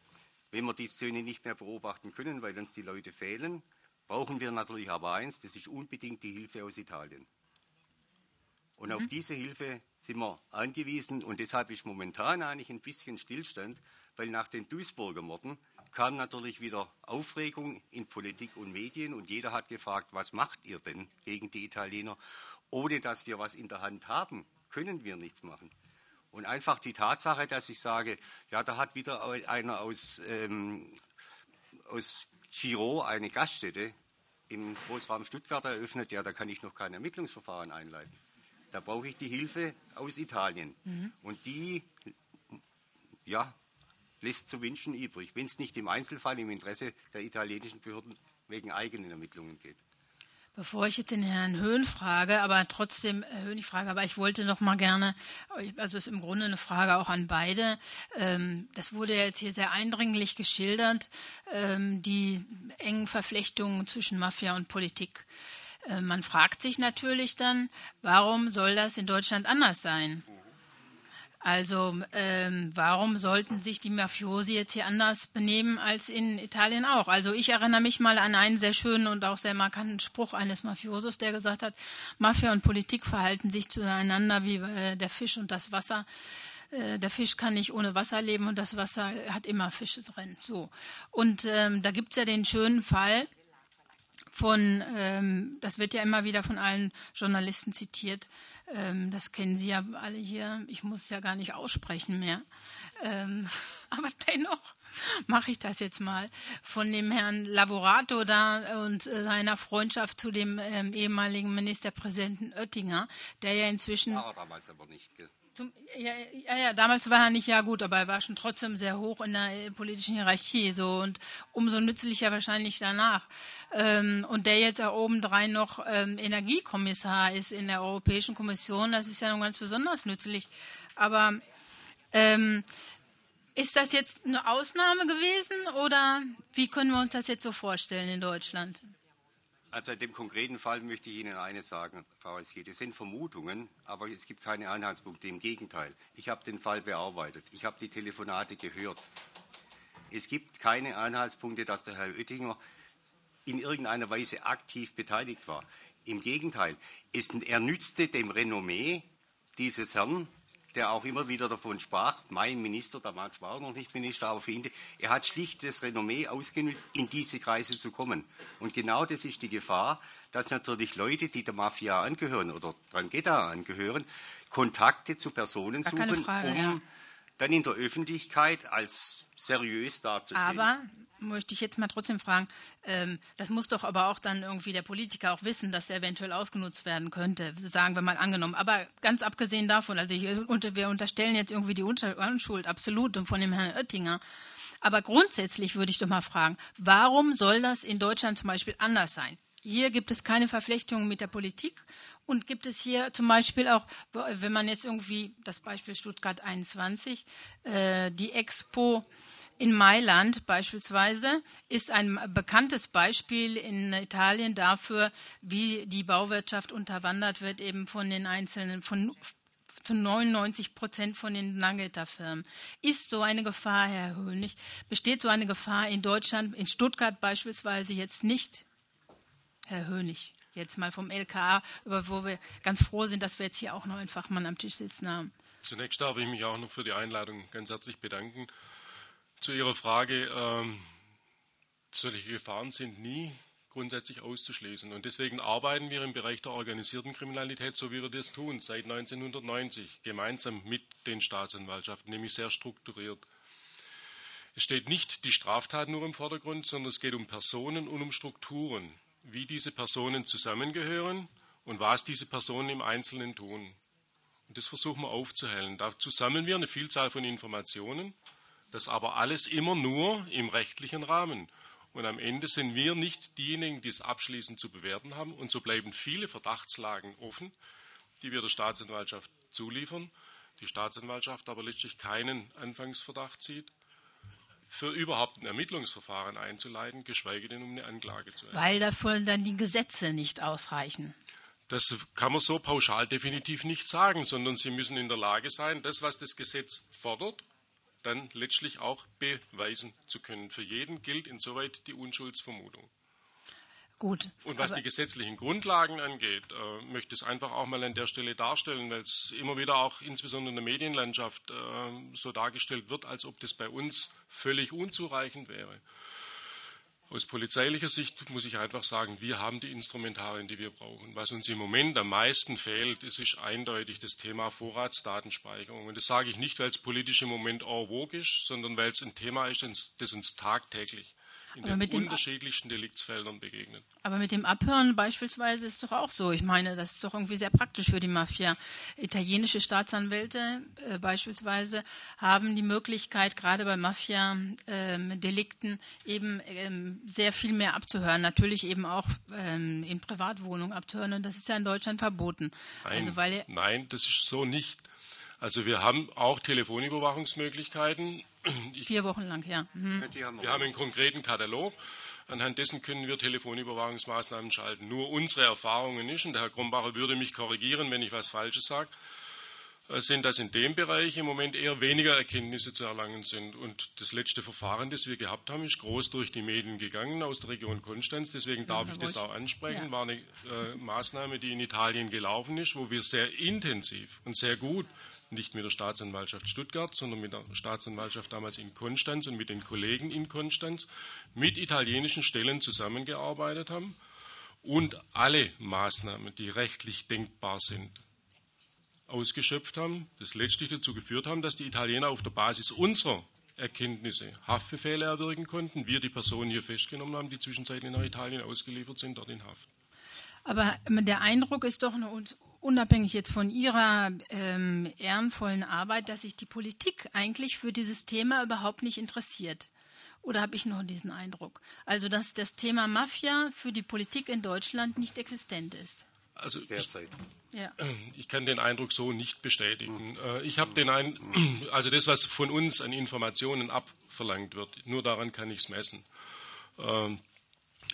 Wenn wir die Szene nicht mehr beobachten können, weil uns die Leute fehlen, brauchen wir natürlich aber eins, das ist unbedingt die Hilfe aus Italien. Und mhm. auf diese Hilfe sind wir angewiesen und deshalb ist momentan eigentlich ein bisschen Stillstand, weil nach den Duisburger Morden kam natürlich wieder Aufregung in Politik und Medien und jeder hat gefragt, was macht ihr denn gegen die Italiener? Ohne dass wir was in der Hand haben, können wir nichts machen. Und einfach die Tatsache, dass ich sage, ja, da hat wieder einer aus, ähm, aus Giro eine Gaststätte im Großraum Stuttgart eröffnet, ja, da kann ich noch kein Ermittlungsverfahren einleiten. Da brauche ich die Hilfe aus Italien. Mhm. Und die, ja, lässt zu wünschen übrig, wenn es nicht im Einzelfall im Interesse der italienischen Behörden wegen eigenen Ermittlungen geht. Bevor ich jetzt den Herrn Höhn frage, aber trotzdem äh, Höhn ich frage, aber ich wollte noch mal gerne, also ist im Grunde eine Frage auch an beide. Ähm, das wurde jetzt hier sehr eindringlich geschildert, ähm, die engen Verflechtungen zwischen Mafia und Politik. Äh, man fragt sich natürlich dann, warum soll das in Deutschland anders sein? Also ähm, warum sollten sich die Mafiosi jetzt hier anders benehmen als in Italien auch? Also ich erinnere mich mal an einen sehr schönen und auch sehr markanten Spruch eines Mafiosos, der gesagt hat, Mafia und Politik verhalten sich zueinander wie äh, der Fisch und das Wasser. Äh, der Fisch kann nicht ohne Wasser leben und das Wasser hat immer Fische drin. So. Und ähm, da gibt's ja den schönen Fall, von, ähm, das wird ja immer wieder von allen Journalisten zitiert, ähm, das kennen Sie ja alle hier, ich muss es ja gar nicht aussprechen mehr, ähm, aber dennoch mache ich das jetzt mal, von dem Herrn Lavorato da und äh, seiner Freundschaft zu dem ähm, ehemaligen Ministerpräsidenten Oettinger, der ja inzwischen... War damals aber nicht, gell? Zum, ja, ja, ja, damals war er nicht ja gut, aber er war schon trotzdem sehr hoch in der äh, politischen Hierarchie so und umso nützlicher wahrscheinlich danach. Ähm, und der jetzt auch obendrein noch ähm, Energiekommissar ist in der Europäischen Kommission, das ist ja nun ganz besonders nützlich. Aber ähm, ist das jetzt eine Ausnahme gewesen oder wie können wir uns das jetzt so vorstellen in Deutschland? Also in dem konkreten Fall möchte ich Ihnen eines sagen, Frau Eski. Das sind Vermutungen, aber es gibt keine Anhaltspunkte. Im Gegenteil. Ich habe den Fall bearbeitet. Ich habe die Telefonate gehört. Es gibt keine Anhaltspunkte, dass der Herr Oettinger in irgendeiner Weise aktiv beteiligt war. Im Gegenteil. Es, er nützte dem Renommee dieses Herrn der auch immer wieder davon sprach, mein Minister, damals war er noch nicht Minister, aber für ihn, er hat schlicht das Renommee ausgenutzt, in diese Kreise zu kommen. Und genau das ist die Gefahr, dass natürlich Leute, die der Mafia angehören oder Drangheta angehören, Kontakte zu Personen suchen, Frage, um ja. Dann in der Öffentlichkeit als seriös dazustehen. Aber möchte ich jetzt mal trotzdem fragen, ähm, das muss doch aber auch dann irgendwie der Politiker auch wissen, dass er eventuell ausgenutzt werden könnte, sagen wir mal angenommen. Aber ganz abgesehen davon, also ich, wir unterstellen jetzt irgendwie die Unschuld absolut von dem Herrn Oettinger. Aber grundsätzlich würde ich doch mal fragen, warum soll das in Deutschland zum Beispiel anders sein? Hier gibt es keine Verflechtungen mit der Politik und gibt es hier zum Beispiel auch, wenn man jetzt irgendwie das Beispiel Stuttgart 21, äh, die Expo in Mailand beispielsweise ist ein bekanntes Beispiel in Italien dafür, wie die Bauwirtschaft unterwandert wird, eben von den einzelnen, von zu 99 Prozent von den Nageta-Firmen. Ist so eine Gefahr, Herr Höhnig, besteht so eine Gefahr in Deutschland, in Stuttgart beispielsweise jetzt nicht, Herr Höhnig? Jetzt mal vom LKA, über wo wir ganz froh sind, dass wir jetzt hier auch noch einen Fachmann am Tisch sitzen haben. Zunächst darf ich mich auch noch für die Einladung ganz herzlich bedanken. Zu Ihrer Frage, ähm, solche Gefahren sind nie grundsätzlich auszuschließen. Und deswegen arbeiten wir im Bereich der organisierten Kriminalität, so wie wir das tun, seit 1990, gemeinsam mit den Staatsanwaltschaften, nämlich sehr strukturiert. Es steht nicht die Straftat nur im Vordergrund, sondern es geht um Personen und um Strukturen, wie diese Personen zusammengehören und was diese Personen im Einzelnen tun. Und das versuchen wir aufzuhellen. Dazu sammeln wir eine Vielzahl von Informationen das aber alles immer nur im rechtlichen Rahmen. Und am Ende sind wir nicht diejenigen, die es abschließend zu bewerten haben. Und so bleiben viele Verdachtslagen offen, die wir der Staatsanwaltschaft zuliefern. Die Staatsanwaltschaft aber letztlich keinen Anfangsverdacht sieht. Für überhaupt ein Ermittlungsverfahren einzuleiten, geschweige denn um eine Anklage zu erheben. Weil dafür dann die Gesetze nicht ausreichen. Das kann man so pauschal definitiv nicht sagen, sondern Sie müssen in der Lage sein, das, was das Gesetz fordert, dann letztlich auch beweisen zu können. Für jeden gilt insoweit die Unschuldsvermutung. Gut. Und was die gesetzlichen Grundlagen angeht, äh, möchte ich es einfach auch mal an der Stelle darstellen, weil es immer wieder auch insbesondere in der Medienlandschaft äh, so dargestellt wird, als ob das bei uns völlig unzureichend wäre. Aus polizeilicher Sicht muss ich einfach sagen, wir haben die Instrumentarien, die wir brauchen. Was uns im Moment am meisten fehlt, das ist eindeutig das Thema Vorratsdatenspeicherung. Und das sage ich nicht, weil es politisch im Moment en vogue ist, sondern weil es ein Thema ist, das uns tagtäglich in den unterschiedlichsten Deliktsfeldern begegnet. Aber mit dem Abhören beispielsweise ist es doch auch so. Ich meine, das ist doch irgendwie sehr praktisch für die Mafia. Italienische Staatsanwälte äh, beispielsweise haben die Möglichkeit, gerade bei Mafia-Delikten ähm, eben ähm, sehr viel mehr abzuhören. Natürlich eben auch ähm, in Privatwohnungen abzuhören. Und das ist ja in Deutschland verboten. Nein, also, nein das ist so nicht. Also wir haben auch Telefonüberwachungsmöglichkeiten. Ich, Vier Wochen lang, ja. Mhm. Wir haben einen konkreten Katalog. Anhand dessen können wir Telefonüberwachungsmaßnahmen schalten. Nur unsere Erfahrungen nicht, und der Herr Krombacher würde mich korrigieren, wenn ich was Falsches sage, äh, sind, dass in dem Bereich im Moment eher weniger Erkenntnisse zu erlangen sind. Und das letzte Verfahren, das wir gehabt haben, ist groß durch die Medien gegangen aus der Region Konstanz. Deswegen darf ja, ich das auch ansprechen. Ja. War eine äh, Maßnahme, die in Italien gelaufen ist, wo wir sehr intensiv und sehr gut nicht mit der Staatsanwaltschaft Stuttgart, sondern mit der Staatsanwaltschaft damals in Konstanz und mit den Kollegen in Konstanz mit italienischen Stellen zusammengearbeitet haben und alle Maßnahmen, die rechtlich denkbar sind, ausgeschöpft haben, das letztlich dazu geführt haben, dass die Italiener auf der Basis unserer Erkenntnisse Haftbefehle erwirken konnten, wir die Personen hier festgenommen haben, die zwischenzeitlich nach Italien ausgeliefert sind, dort in Haft. Aber der Eindruck ist doch eine unabhängig jetzt von Ihrer ähm, ehrenvollen Arbeit, dass sich die Politik eigentlich für dieses Thema überhaupt nicht interessiert. Oder habe ich nur diesen Eindruck? Also, dass das Thema Mafia für die Politik in Deutschland nicht existent ist. Also ich, ja. ich kann den Eindruck so nicht bestätigen. Äh, ich habe den Eindruck, also das, was von uns an Informationen abverlangt wird, nur daran kann ich es messen.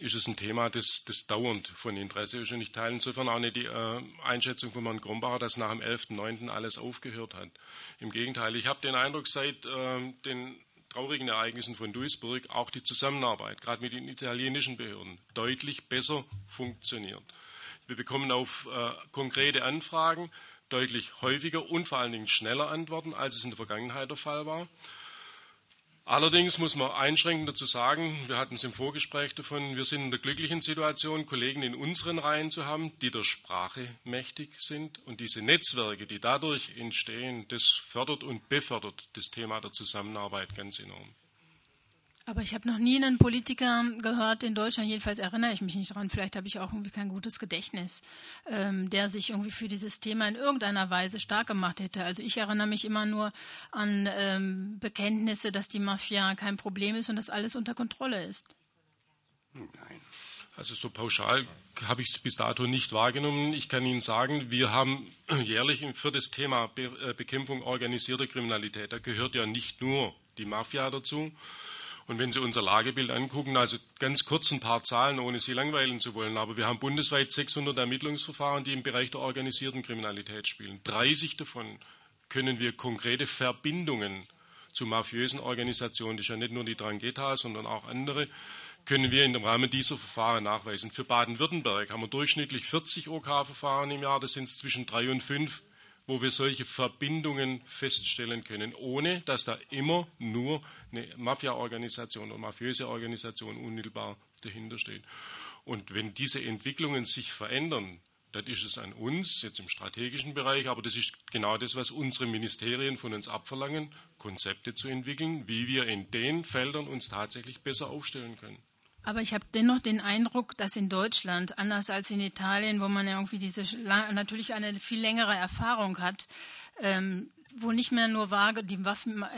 Ist es ein Thema, das, das dauernd von Interesse ist. Und ich teile insofern auch nicht die äh, Einschätzung von Herrn Grombacher, dass nach dem 11.09. alles aufgehört hat. Im Gegenteil, ich habe den Eindruck, seit äh, den traurigen Ereignissen von Duisburg auch die Zusammenarbeit, gerade mit den italienischen Behörden, deutlich besser funktioniert. Wir bekommen auf äh, konkrete Anfragen deutlich häufiger und vor allen Dingen schneller Antworten, als es in der Vergangenheit der Fall war. Allerdings muss man einschränkend dazu sagen, wir hatten es im Vorgespräch davon, wir sind in der glücklichen Situation, Kollegen in unseren Reihen zu haben, die der Sprache mächtig sind. Und diese Netzwerke, die dadurch entstehen, das fördert und befördert das Thema der Zusammenarbeit ganz enorm. Aber ich habe noch nie einen Politiker gehört in Deutschland, jedenfalls erinnere ich mich nicht daran, vielleicht habe ich auch irgendwie kein gutes Gedächtnis, ähm, der sich irgendwie für dieses Thema in irgendeiner Weise stark gemacht hätte. Also ich erinnere mich immer nur an ähm, Bekenntnisse, dass die Mafia kein Problem ist und dass alles unter Kontrolle ist. Nein. Also so pauschal habe ich es bis dato nicht wahrgenommen. Ich kann Ihnen sagen, wir haben jährlich für das Thema äh, Bekämpfung organisierter Kriminalität, da gehört ja nicht nur die Mafia dazu, und wenn Sie unser Lagebild angucken, also ganz kurz ein paar Zahlen, ohne Sie langweilen zu wollen, aber wir haben bundesweit 600 Ermittlungsverfahren, die im Bereich der organisierten Kriminalität spielen. 30 davon können wir konkrete Verbindungen zu mafiösen Organisationen, das ist ja nicht nur die Drangheta, sondern auch andere, können wir im Rahmen dieser Verfahren nachweisen. Für Baden-Württemberg haben wir durchschnittlich 40 OK-Verfahren im Jahr, das sind zwischen drei und fünf wo wir solche Verbindungen feststellen können, ohne dass da immer nur eine Mafia-Organisation oder mafiöse Organisation unmittelbar dahinter steht. Und wenn diese Entwicklungen sich verändern, dann ist es an uns, jetzt im strategischen Bereich, aber das ist genau das, was unsere Ministerien von uns abverlangen, Konzepte zu entwickeln, wie wir in den Feldern uns tatsächlich besser aufstellen können. Aber ich habe dennoch den Eindruck, dass in Deutschland, anders als in Italien, wo man ja irgendwie diese natürlich eine viel längere Erfahrung hat, ähm, wo nicht mehr nur die,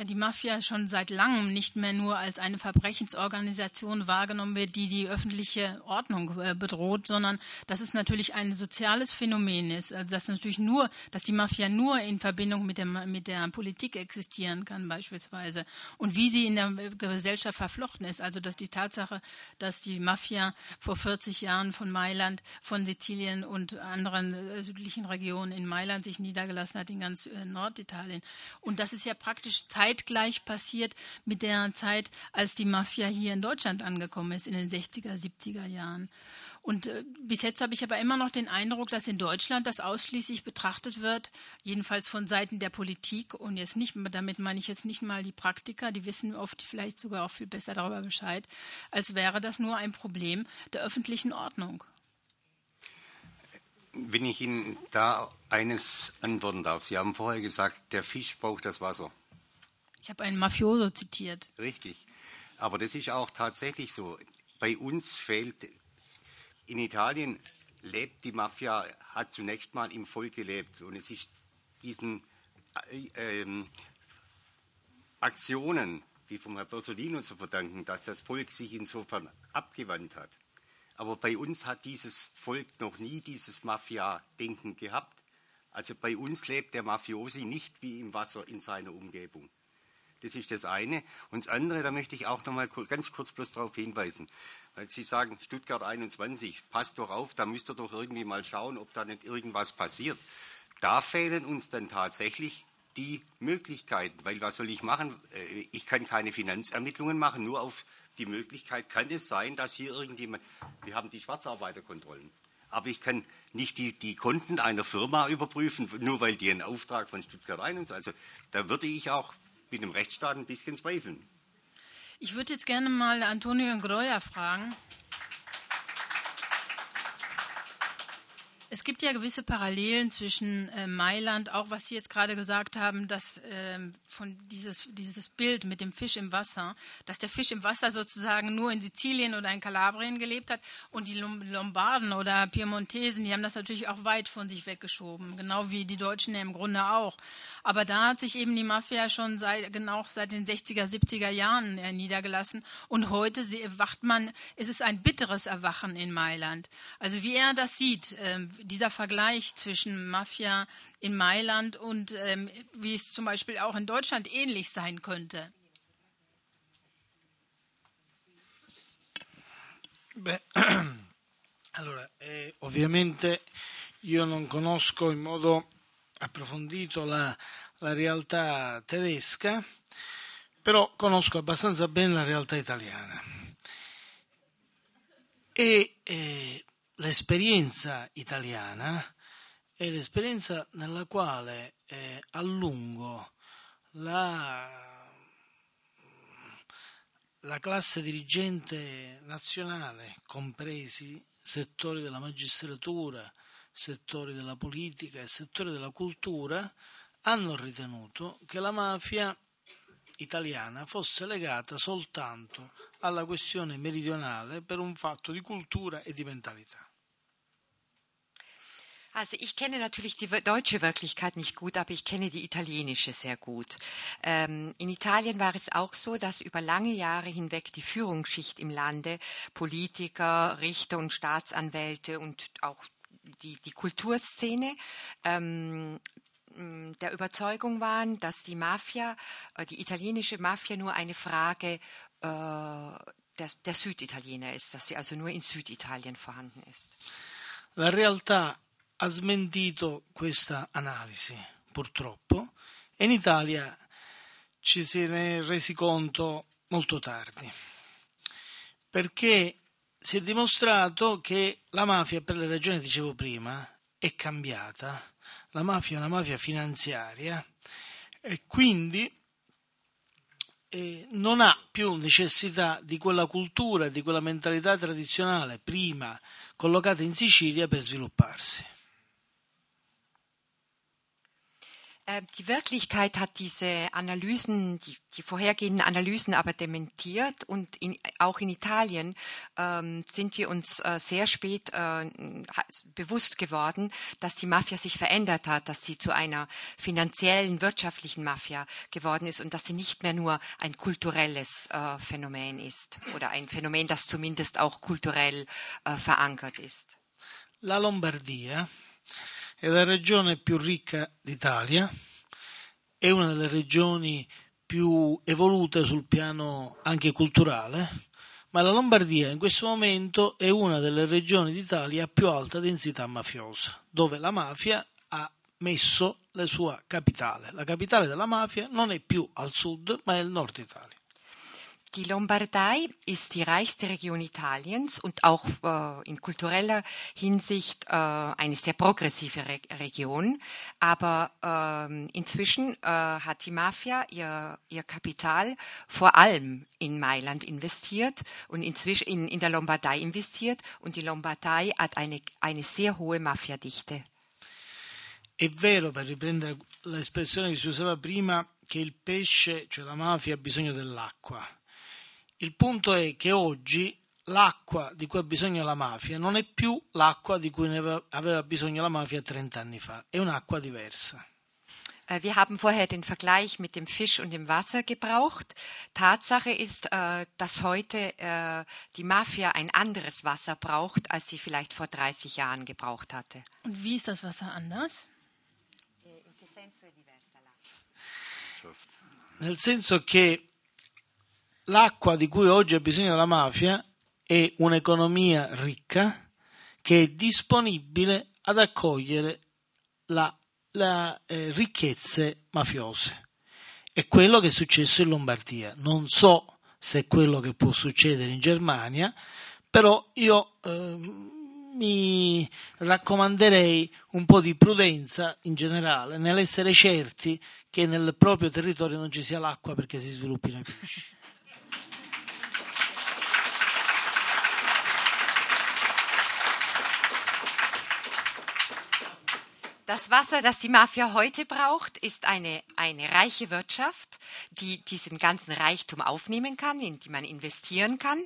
die Mafia schon seit langem nicht mehr nur als eine Verbrechensorganisation wahrgenommen wird, die die öffentliche Ordnung äh, bedroht, sondern dass es natürlich ein soziales Phänomen ist. Also dass natürlich nur, dass die Mafia nur in Verbindung mit der, mit der Politik existieren kann beispielsweise und wie sie in der Gesellschaft verflochten ist. Also dass die Tatsache, dass die Mafia vor 40 Jahren von Mailand, von Sizilien und anderen äh, südlichen Regionen in Mailand sich niedergelassen hat in ganz äh, Norditalien Italien. Und das ist ja praktisch zeitgleich passiert mit der Zeit, als die Mafia hier in Deutschland angekommen ist, in den 60er, 70er Jahren. Und äh, bis jetzt habe ich aber immer noch den Eindruck, dass in Deutschland das ausschließlich betrachtet wird, jedenfalls von Seiten der Politik. Und jetzt nicht, damit meine ich jetzt nicht mal die Praktiker, die wissen oft vielleicht sogar auch viel besser darüber Bescheid, als wäre das nur ein Problem der öffentlichen Ordnung. Wenn ich Ihnen da eines antworten darf. Sie haben vorher gesagt, der Fisch braucht das Wasser. Ich habe einen Mafioso zitiert. Richtig. Aber das ist auch tatsächlich so. Bei uns fehlt, in Italien lebt die Mafia, hat zunächst mal im Volk gelebt. Und es ist diesen äh, Aktionen, wie vom Herrn Bertolino zu verdanken, dass das Volk sich insofern abgewandt hat. Aber bei uns hat dieses Volk noch nie dieses Mafia-Denken gehabt. Also bei uns lebt der Mafiosi nicht wie im Wasser in seiner Umgebung. Das ist das eine. Und das andere, da möchte ich auch noch mal ganz kurz bloß darauf hinweisen. Weil Sie sagen, Stuttgart 21, passt doch auf, da müsst ihr doch irgendwie mal schauen, ob da nicht irgendwas passiert. Da fehlen uns dann tatsächlich die Möglichkeiten. Weil was soll ich machen? Äh, ich kann keine Finanzermittlungen machen, nur auf die Möglichkeit kann es sein, dass hier irgendjemand, wir haben die Schwarzarbeiterkontrollen, aber ich kann nicht die, die Konten einer Firma überprüfen, nur weil die einen Auftrag von Stuttgart 1 Also da würde ich auch mit dem Rechtsstaat ein bisschen zweifeln. Ich würde jetzt gerne mal Antonio Groya fragen. Es gibt ja gewisse Parallelen zwischen äh, Mailand, auch was Sie jetzt gerade gesagt haben, dass äh, von dieses, dieses Bild mit dem Fisch im Wasser, dass der Fisch im Wasser sozusagen nur in Sizilien oder in Kalabrien gelebt hat und die Lombarden oder Piemontesen, die haben das natürlich auch weit von sich weggeschoben, genau wie die Deutschen ja im Grunde auch. Aber da hat sich eben die Mafia schon seit, genau seit den 60er, 70er Jahren äh, niedergelassen und heute wacht man, ist es ein bitteres Erwachen in Mailand. Also wie er das sieht, ähm, dieser Vergleich zwischen Mafia in Mailand und ähm, wie es zum Beispiel auch in Deutschland ähnlich sein könnte? Beh, allora, eh, ovviamente io non conosco in modo approfondito la, la realtà tedesca, però conosco abbastanza bene la realtà italiana. E eh, l'esperienza italiana è l'esperienza nella quale eh, a lungo la, la classe dirigente nazionale, compresi settori della magistratura, settori della politica e settori della cultura, hanno ritenuto che la mafia italiana fosse legata soltanto alla questione meridionale per un fatto di cultura e di mentalità. Also ich kenne natürlich die deutsche Wirklichkeit nicht gut, aber ich kenne die italienische sehr gut. Ähm, in Italien war es auch so, dass über lange Jahre hinweg die Führungsschicht im Lande, Politiker, Richter und Staatsanwälte und auch die, die Kulturszene ähm, der Überzeugung waren, dass die Mafia, äh, die italienische Mafia nur eine Frage äh, der, der Süditaliener ist, dass sie also nur in Süditalien vorhanden ist. La realtà ha smentito questa analisi, purtroppo, e in Italia ci si è resi conto molto tardi, perché si è dimostrato che la mafia, per le ragioni che dicevo prima, è cambiata. La mafia è una mafia finanziaria e quindi eh, non ha più necessità di quella cultura, di quella mentalità tradizionale prima collocata in Sicilia per svilupparsi. Die Wirklichkeit hat diese Analysen, die, die vorhergehenden Analysen aber dementiert und in, auch in Italien ähm, sind wir uns äh, sehr spät äh, bewusst geworden, dass die Mafia sich verändert hat, dass sie zu einer finanziellen, wirtschaftlichen Mafia geworden ist und dass sie nicht mehr nur ein kulturelles äh, Phänomen ist oder ein Phänomen, das zumindest auch kulturell äh, verankert ist. La Lombardia è la regione più ricca d'Italia, è una delle regioni più evolute sul piano anche culturale, ma la Lombardia in questo momento è una delle regioni d'Italia a più alta densità mafiosa, dove la mafia ha messo la sua capitale. La capitale della mafia non è più al sud, ma è il nord Italia. Die Lombardei ist die reichste Region Italiens und auch äh, in kultureller Hinsicht äh, eine sehr progressive Re Region. Aber äh, inzwischen äh, hat die Mafia ihr, ihr Kapital vor allem in Mailand investiert und inzwischen in, in der Lombardei investiert. Und die Lombardei hat eine, eine sehr hohe Mafiadichte. È vero, per riprendere l'espressione che si usava prima, che il pesce, cioè la mafia, ha bisogno dell'acqua Il punto è che oggi l'acqua di cui ha bisogno la mafia non è più l'acqua di cui aveva bisogno la mafia 30 anni fa, è un'acqua diversa. Äh, wir haben vorher den Vergleich mit dem Fisch und dem Wasser gebraucht. Tatsache ist, äh, dass heute äh, die Mafia ein anderes Wasser braucht, als sie vielleicht vor 30 Jahren gebraucht hatte. Und wie ist das Wasser anders? Nel senso che l'acqua di cui oggi ha bisogno la mafia è un'economia ricca che è disponibile ad accogliere le eh, ricchezze mafiose. È quello che è successo in Lombardia. Non so se è quello che può succedere in Germania, però io eh, mi raccomanderei un po' di prudenza in generale nell'essere certi che nel proprio territorio non ci sia l'acqua perché si sviluppino i pesci. Das Wasser, das die Mafia heute braucht, ist eine, eine reiche Wirtschaft, die diesen ganzen Reichtum aufnehmen kann, in die man investieren kann.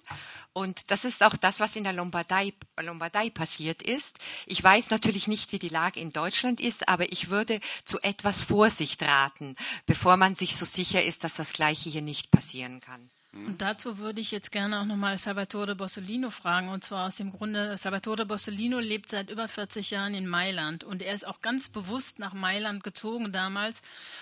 Und das ist auch das, was in der Lombardei, Lombardei passiert ist. Ich weiß natürlich nicht, wie die Lage in Deutschland ist, aber ich würde zu etwas Vorsicht raten, bevor man sich so sicher ist, dass das Gleiche hier nicht passieren kann. Und dazu würde ich jetzt gerne auch nochmal Salvatore Bossolino fragen. Und zwar aus dem Grunde, Salvatore Bossolino lebt seit über 40 Jahren in Mailand. Und er ist auch ganz bewusst nach Mailand gezogen damals,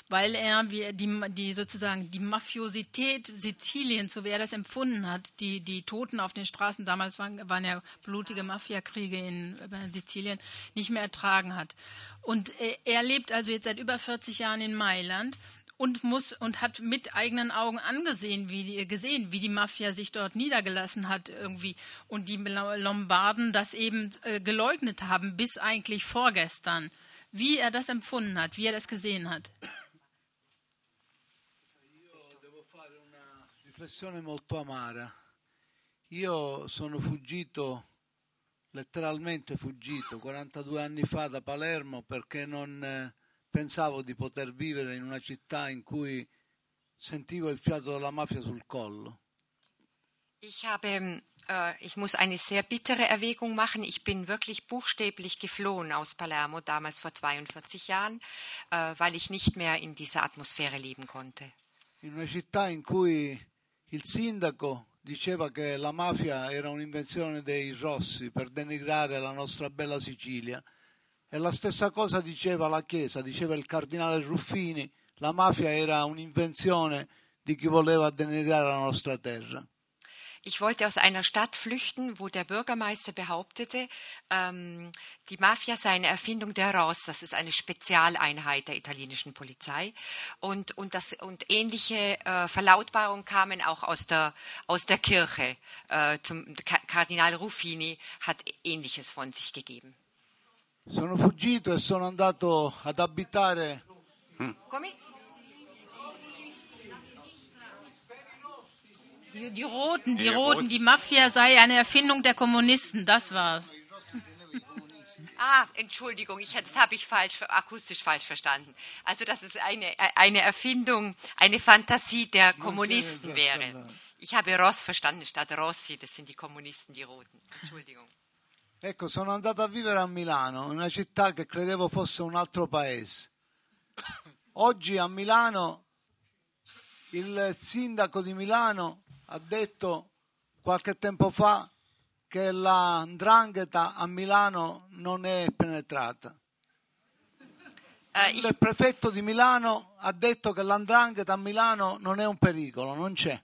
weil er wie die, die sozusagen die Mafiosität Siziliens, so wie er das empfunden hat, die, die Toten auf den Straßen, damals waren, waren ja blutige Mafiakriege in, in Sizilien, nicht mehr ertragen hat. Und er lebt also jetzt seit über 40 Jahren in Mailand und muss und hat mit eigenen Augen angesehen, wie die, gesehen, wie die Mafia sich dort niedergelassen hat irgendwie und die Lombarden das eben äh, geleugnet haben bis eigentlich vorgestern. Wie er das empfunden hat, wie er das gesehen hat. riflessione molto amara. Io sono fuggito, letteralmente fuggito, 42 anni fa da Palermo perché non eh, pensavo di poter vivere in una città in cui sentivo il fiato della mafia sul collo. Ich habe äh, ich muss eine sehr bittere Erwägung machen. Ich bin wirklich buchstäblich geflohen aus Palermo damals vor 42 Jahren, äh, weil ich nicht mehr in dieser Atmosphäre leben konnte. In una città in cui il sindaco diceva che la mafia era un'invenzione dei rossi per denigrare la nostra bella Sicilia E la stessa cosa diceva la Chiesa, diceva il cardinale Ruffini, la mafia era un'invenzione di chi voleva denigrare la nostra terra. Ich wollte aus einer Stadt flüchten, wo der Bürgermeister behauptete, ähm, die Mafia sei eine Erfindung der ROS, das ist eine Spezialeinheit der italienischen Polizei. Und, und, das, und ähnliche äh, Verlautbarungen kamen auch aus der, aus der Kirche. Äh, zum, Kardinal Ruffini hat Ähnliches von sich gegeben. Sono fuggito e sono andato ad abitare. Come? Die, die Roten, die Roten, die Mafia sei eine Erfindung der Kommunisten, das war's. Ah, Entschuldigung, ich, das habe ich falsch, akustisch falsch verstanden. Also, dass es eine, eine Erfindung, eine Fantasie der Kommunisten wäre. Ich habe Ross verstanden statt Rossi, das sind die Kommunisten, die Roten. Entschuldigung. Ecco, sono andato a vivere a Milano, una città che credevo fosse un altro paese. Oggi a Milano il sindaco di Milano ha detto qualche tempo fa che la 'ndrangheta a Milano non è penetrata. Ich, Il prefetto di Milano ha detto che la 'ndrangheta a Milano non è un pericolo, non c'è.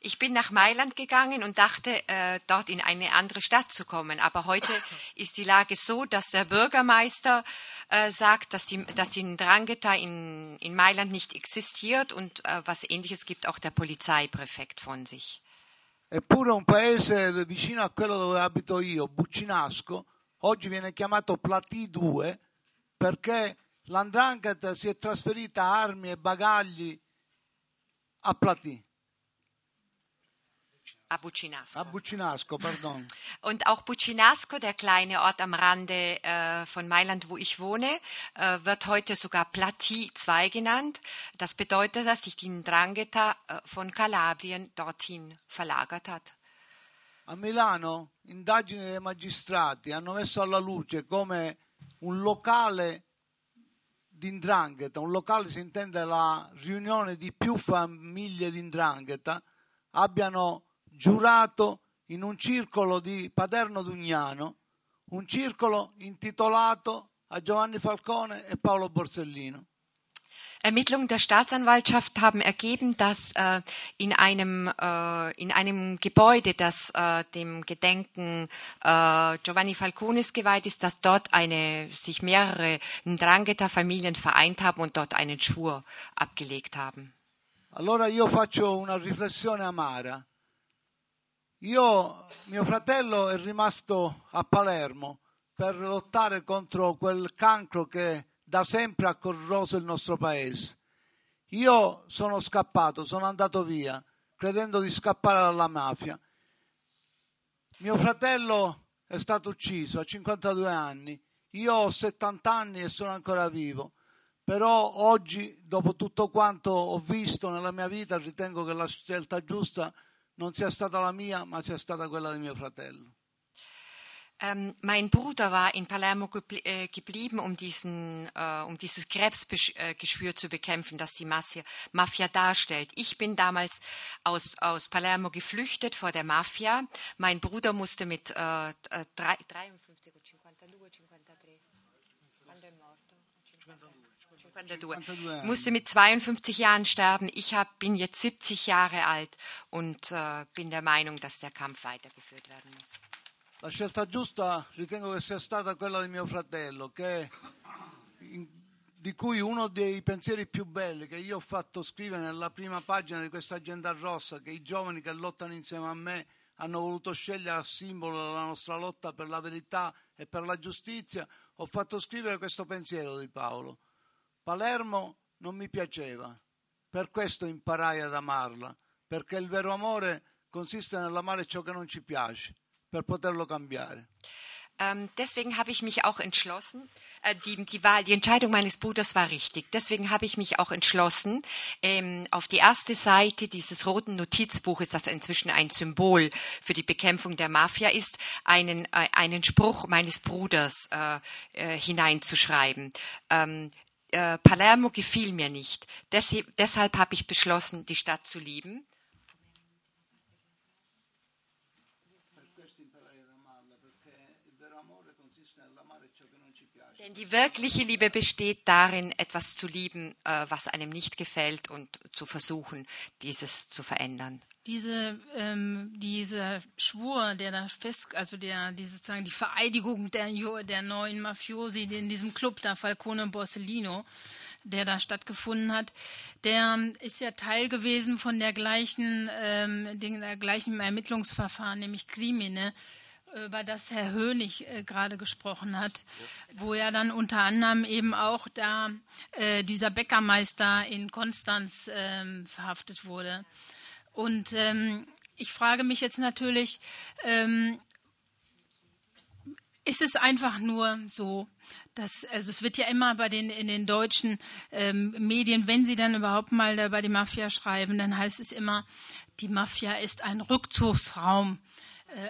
Ich bin nach Mailand gegangen und dachte, äh, dort in eine andere Stadt zu kommen. Aber heute ist die Lage so, dass der Bürgermeister äh, sagt, dass die, dass die Ndrangheta in, in Mailand nicht existiert und äh, was Ähnliches gibt auch der Polizeipräfekt von sich. Eppure un paese vicino a quello dove abito io, Buccinasco, oggi viene chiamato Platì 2 perché l'andrangheta si è trasferita armi e bagagli a Platì, Ah, Bucinasco. a Buccinasco, pardon. Und auch Bucinasco, der kleine Ort am Rande äh, von Mailand, wo ich wohne, äh, wird heute sogar Plati 2 genannt. Das bedeutet, dass sich die Ndrangheta äh, von Kalabrien dorthin verlagert hat. A Milano indagini dei magistrati hanno messo alla luce come un locale di indrangheta, un locale si intende la riunione di più famiglie di indrangheta, abbiano giurato in un circolo di Paderno Dugnano, un circolo intitolato a Giovanni Falcone e Paolo Borsellino. Ermittlungen der Staatsanwaltschaft haben ergeben, dass äh, in, einem, äh, in einem Gebäude, das äh, dem Gedenken äh, Giovanni Falcones geweiht ist, dass dort eine, sich mehrere Ndrangheta-Familien vereint haben und dort einen Schwur abgelegt haben. Allora io faccio una riflessione amara. Io, mio fratello è rimasto a Palermo per lottare contro quel cancro che da sempre ha corroso il nostro paese. Io sono scappato, sono andato via, credendo di scappare dalla mafia. Mio fratello è stato ucciso a 52 anni, io ho 70 anni e sono ancora vivo. Però oggi, dopo tutto quanto ho visto nella mia vita, ritengo che la scelta giusta non sia stata la mia, ma sia stata quella di mio fratello. Ähm, mein Bruder war in Palermo gebl äh, geblieben, um, diesen, äh, um dieses Krebsgeschwür zu bekämpfen, das die Mafia, Mafia darstellt. Ich bin damals aus, aus Palermo geflüchtet vor der Mafia. Mein Bruder musste mit äh, äh, drei- 53 o 52, 53. Quando è morto? 52. Musste mit 52 Jahren sterben. Ich hab, bin jetzt 70 Jahre alt und äh, bin der Meinung, dass der Kampf weitergeführt werden muss. La scelta giusta ritengo che sia stata quella di mio fratello, che, in- di cui uno dei pensieri più belli che io ho fatto scrivere nella prima pagina di questa agenda rossa, che i giovani che lottano insieme a me hanno voluto scegliere a simbolo della nostra lotta per la verità e per la giustizia, ho fatto scrivere questo pensiero di Paolo. Palermo non mi piaceva, per questo imparai ad amarla, perché il vero amore consiste nell'amare ciò che non ci piace, per poterlo cambiare. Ähm, deswegen habe ich mich auch entschlossen, äh, die, die Wahl, die Entscheidung meines Bruders war richtig. Deswegen habe ich mich auch entschlossen, ähm, auf die erste Seite dieses roten Notizbuches, das inzwischen ein Symbol für die Bekämpfung der Mafia ist, einen, äh, einen Spruch meines Bruders äh, äh, hineinzuschreiben. Ähm, äh, Palermo gefiel mir nicht. Deshalb, deshalb habe ich beschlossen, die Stadt zu lieben. Denn die wirkliche Liebe besteht darin, etwas zu lieben, äh, was einem nicht gefällt und zu versuchen, dieses zu verändern. Diese, ähm, dieser Schwur, der da fest, also der, die sozusagen die Vereidigung der, der neuen Mafiosi in diesem Club da Falcone Borsellino, der da stattgefunden hat, der ist ja Teil gewesen von der gleichen, ähm, den, der gleichen Ermittlungsverfahren, nämlich Krimine, über das Herr Hönig äh, gerade gesprochen hat, wo ja dann unter anderem eben auch da äh, dieser Bäckermeister in Konstanz ähm, verhaftet wurde. Und ähm, ich frage mich jetzt natürlich, ähm, ist es einfach nur so, dass, also es wird ja immer bei den, in den deutschen ähm, Medien, wenn sie dann überhaupt mal bei die Mafia schreiben, dann heißt es immer, die Mafia ist ein Rückzugsraum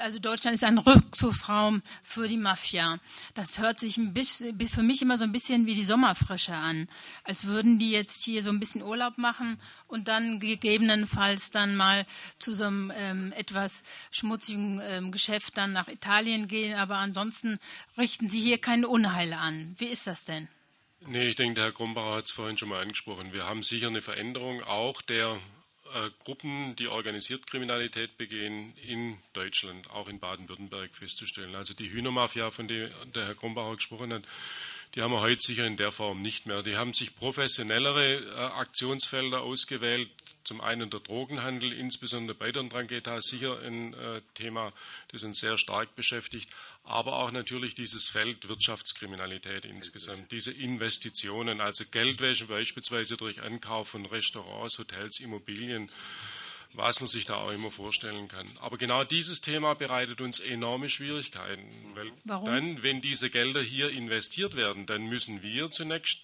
also Deutschland ist ein Rückzugsraum für die Mafia. Das hört sich ein bisschen, für mich immer so ein bisschen wie die Sommerfrische an. Als würden die jetzt hier so ein bisschen Urlaub machen und dann gegebenenfalls dann mal zu so einem ähm, etwas schmutzigen ähm, Geschäft dann nach Italien gehen. Aber ansonsten richten sie hier keine Unheile an. Wie ist das denn? Nee, ich denke, der Herr Krombacher hat es vorhin schon mal angesprochen. Wir haben sicher eine Veränderung auch der äh, Gruppen, die organisiert Kriminalität begehen, in Deutschland, auch in Baden-Württemberg festzustellen. Also die Hühnermafia, von der der Herr Krombacher gesprochen hat, die haben wir heute sicher in der Form nicht mehr. Die haben sich professionellere äh, Aktionsfelder ausgewählt. Zum einen der Drogenhandel, insbesondere bei der Drangheta, sicher ein äh, Thema, das uns sehr stark beschäftigt, aber auch natürlich dieses Feld Wirtschaftskriminalität insgesamt, diese Investitionen, also Geldwäsche beispielsweise durch Ankauf von Restaurants, Hotels, Immobilien, was man sich da auch immer vorstellen kann. Aber genau dieses Thema bereitet uns enorme Schwierigkeiten, weil Warum? dann, wenn diese Gelder hier investiert werden, dann müssen wir zunächst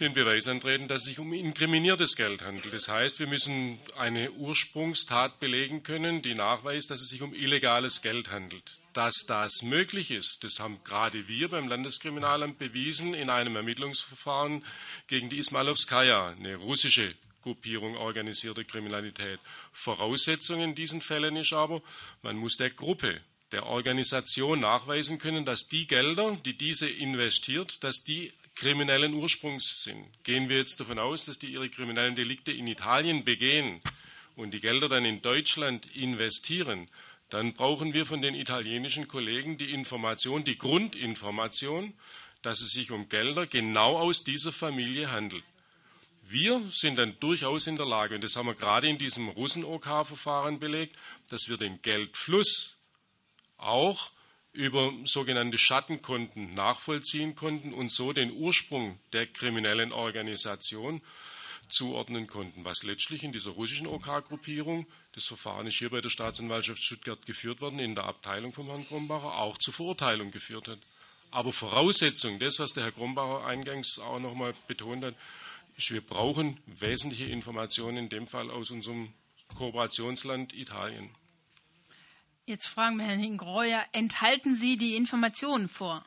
den Beweis antreten, dass es sich um inkriminiertes Geld handelt. Das heißt, wir müssen eine Ursprungstat belegen können, die nachweist, dass es sich um illegales Geld handelt. Dass das möglich ist, das haben gerade wir beim Landeskriminalamt bewiesen in einem Ermittlungsverfahren gegen die Ismailowskaja, eine russische Gruppierung organisierte Kriminalität. Voraussetzung in diesen Fällen ist aber, man muss der Gruppe, der Organisation nachweisen können, dass die Gelder, die diese investiert, dass die kriminellen Ursprungs sind. Gehen wir jetzt davon aus, dass die ihre kriminellen Delikte in Italien begehen und die Gelder dann in Deutschland investieren, dann brauchen wir von den italienischen Kollegen die Information, die Grundinformation, dass es sich um Gelder genau aus dieser Familie handelt. Wir sind dann durchaus in der Lage, und das haben wir gerade in diesem Russen-OK-Verfahren belegt, dass wir den Geldfluss auch über sogenannte Schattenkonten nachvollziehen konnten und so den Ursprung der kriminellen Organisation zuordnen konnten, was letztlich in dieser russischen OK-Gruppierung, das Verfahren ist hier bei der Staatsanwaltschaft Stuttgart geführt worden, in der Abteilung von Herrn Krombacher auch zur Verurteilung geführt hat. Aber Voraussetzung, das, was der Herr Krombacher eingangs auch nochmal betont hat, wir brauchen wesentliche Informationen, in dem Fall aus unserem Kooperationsland Italien. Jetzt fragen wir Herrn Hingreuer, enthalten Sie die Informationen vor?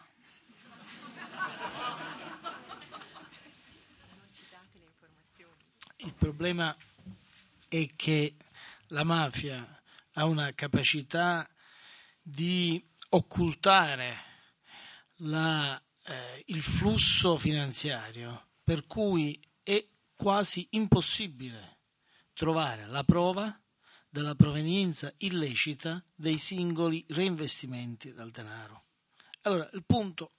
Il problema è che la mafia ha una capacità di occultare la, eh, il flusso finanziario, per cui è quasi impossibile trovare la prova della provenienza illecita dei singoli reinvestimenti del denaro. Allora, il punto.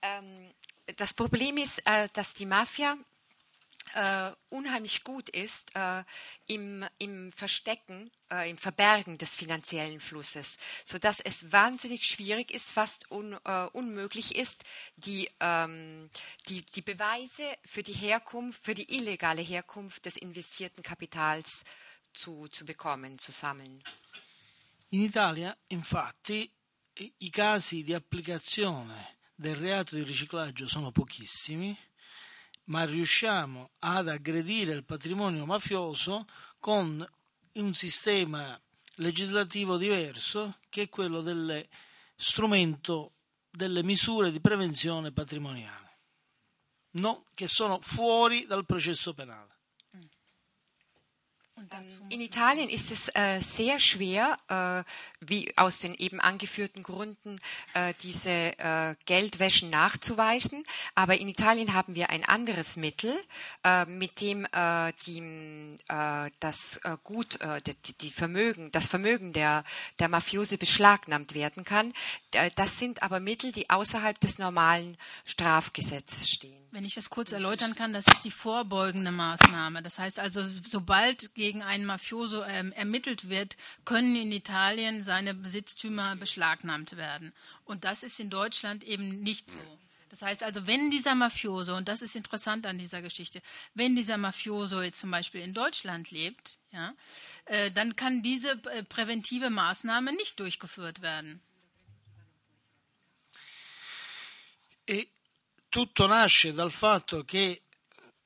Ähm, das Problem ist, äh, dass die Mafia äh, unheimlich gut ist äh, im, im Verstecken, äh, im Verbergen des finanziellen Flusses, so dass es wahnsinnig schwierig ist, fast un, äh, unmöglich ist, die, ähm, die, die Beweise für die Herkunft, für die illegale Herkunft des investierten Kapitals zu, zu bekommen, zu sammeln. In Italia, infatti, i casi di applicazione del reato di riciclaggio sono pochissimi ma riusciamo ad aggredire il patrimonio mafioso con un sistema legislativo diverso che è quello del strumento delle misure di prevenzione patrimoniale, no, che sono fuori dal processo penale. Ähm, in Italien ist es äh, sehr schwer, äh, wie aus den eben angeführten Gründen, äh, diese äh, Geldwäschen nachzuweisen. Aber in Italien haben wir ein anderes Mittel, äh, mit dem äh, die, das Gut, die, die, Vermögen, das Vermögen der, der Mafiose beschlagnahmt werden kann. das sind aber Mittel, die außerhalb des normalen Strafgesetzes stehen. Wenn ich das kurz erläutern kann, das ist die vorbeugende Maßnahme. Das heißt also, sobald gegen einen Mafioso ähm, ermittelt wird, können in Italien seine Besitztümer beschlagnahmt werden. Und das ist in Deutschland eben nicht so. Das heißt also, wenn dieser Mafioso, und das ist interessant an dieser Geschichte, wenn dieser Mafioso jetzt zum Beispiel in Deutschland lebt, ja, äh, dann kann diese äh, präventive Maßnahme nicht durchgeführt werden. Tutto nasce dal fatto che,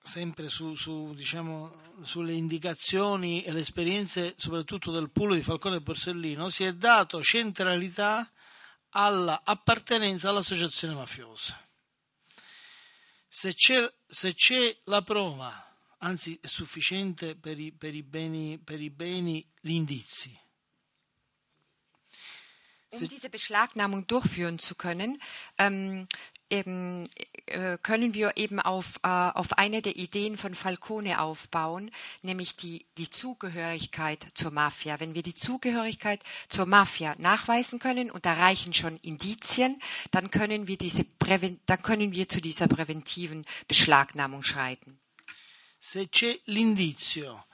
sempre su, su, diciamo, sulle indicazioni e le esperienze soprattutto del pool di Falcone e Borsellino, si è dato centralità all'appartenenza all'associazione mafiosa. Se c'è, se c'è la prova, anzi è sufficiente per i, per i, beni, per i beni gli indizi. Um diese Beschlagnahmung durchführen zu können, ähm, eben, äh, können wir eben auf, äh, auf eine der Ideen von Falcone aufbauen, nämlich die, die Zugehörigkeit zur Mafia. Wenn wir die Zugehörigkeit zur Mafia nachweisen können und da reichen schon Indizien, dann können wir diese Präven dann können wir zu dieser präventiven Beschlagnahmung schreiten. Se c'è l'indizio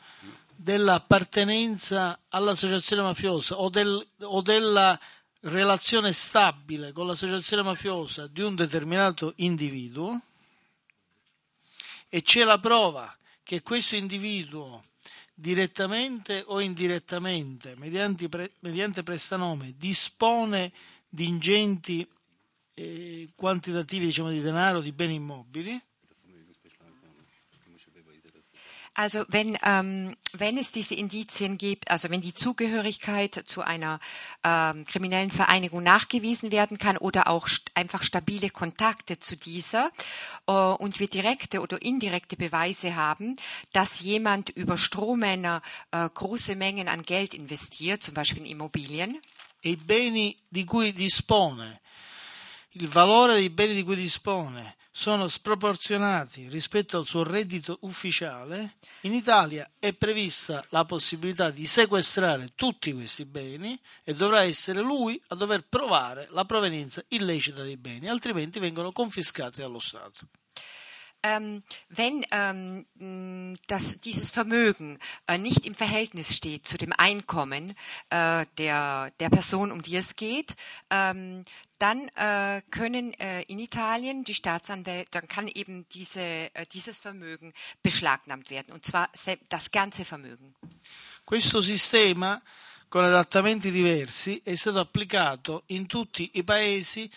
dell'appartenenza all'associazione mafiosa o, del, o della relazione stabile con l'associazione mafiosa di un determinato individuo e c'è la prova che questo individuo direttamente o indirettamente, mediante, pre, mediante prestanome, dispone di ingenti eh, quantitativi diciamo, di denaro, di beni immobili, Also wenn, ähm, wenn es diese Indizien gibt, also wenn die Zugehörigkeit zu einer ähm, kriminellen Vereinigung nachgewiesen werden kann oder auch st einfach stabile Kontakte zu dieser äh, und wir direkte oder indirekte Beweise haben, dass jemand über Strohmänner äh, große Mengen an Geld investiert, zum Beispiel in Immobilien. e i beni di cui dispone, il valore dei beni di cui dispone sono sproporzionati rispetto al suo reddito ufficiale, in Italia è prevista la possibilità di sequestrare tutti questi beni e dovrà essere lui a dover provare la provenienza illecita dei beni, altrimenti vengono confiscati dallo Stato. ähm, wenn ähm, das, dieses Vermögen äh, nicht im Verhältnis steht zu dem Einkommen äh, der, der Person, um die es geht, ähm, dann äh, können äh, in Italien die Staatsanwälte, dann kann eben diese, äh, dieses Vermögen beschlagnahmt werden, und zwar das ganze Vermögen. Questo sistema, con adattamenti diversi, è stato applicato in tutti i paesi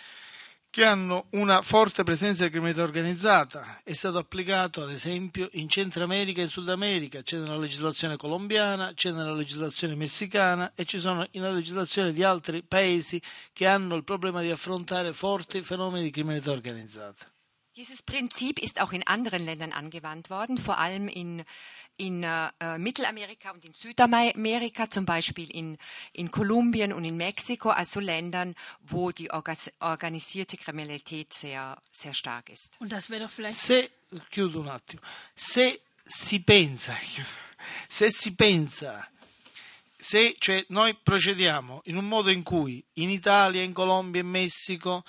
che hanno una forte presenza di criminalità organizzata. È stato applicato, ad esempio, in Centro America e in Sud America, c'è nella legislazione colombiana, c'è nella legislazione messicana e ci sono nella legislazione di altri paesi che hanno il problema di affrontare forti fenomeni di criminalità organizzata. Dieses Prinzip ist auch in anderen Ländern angewandt worden, vor allem in, in äh, Mittelamerika und in Südamerika, zum Beispiel in, in Kolumbien und in Mexiko, also Ländern, wo die orgas- organisierte Kriminalität sehr, sehr stark ist. Und das wäre doch vielleicht Se, chiudo un attimo, se si pensa, se si pensa, se cioè, noi procediamo in un modo in cui in Italia, in Colombia, in Messico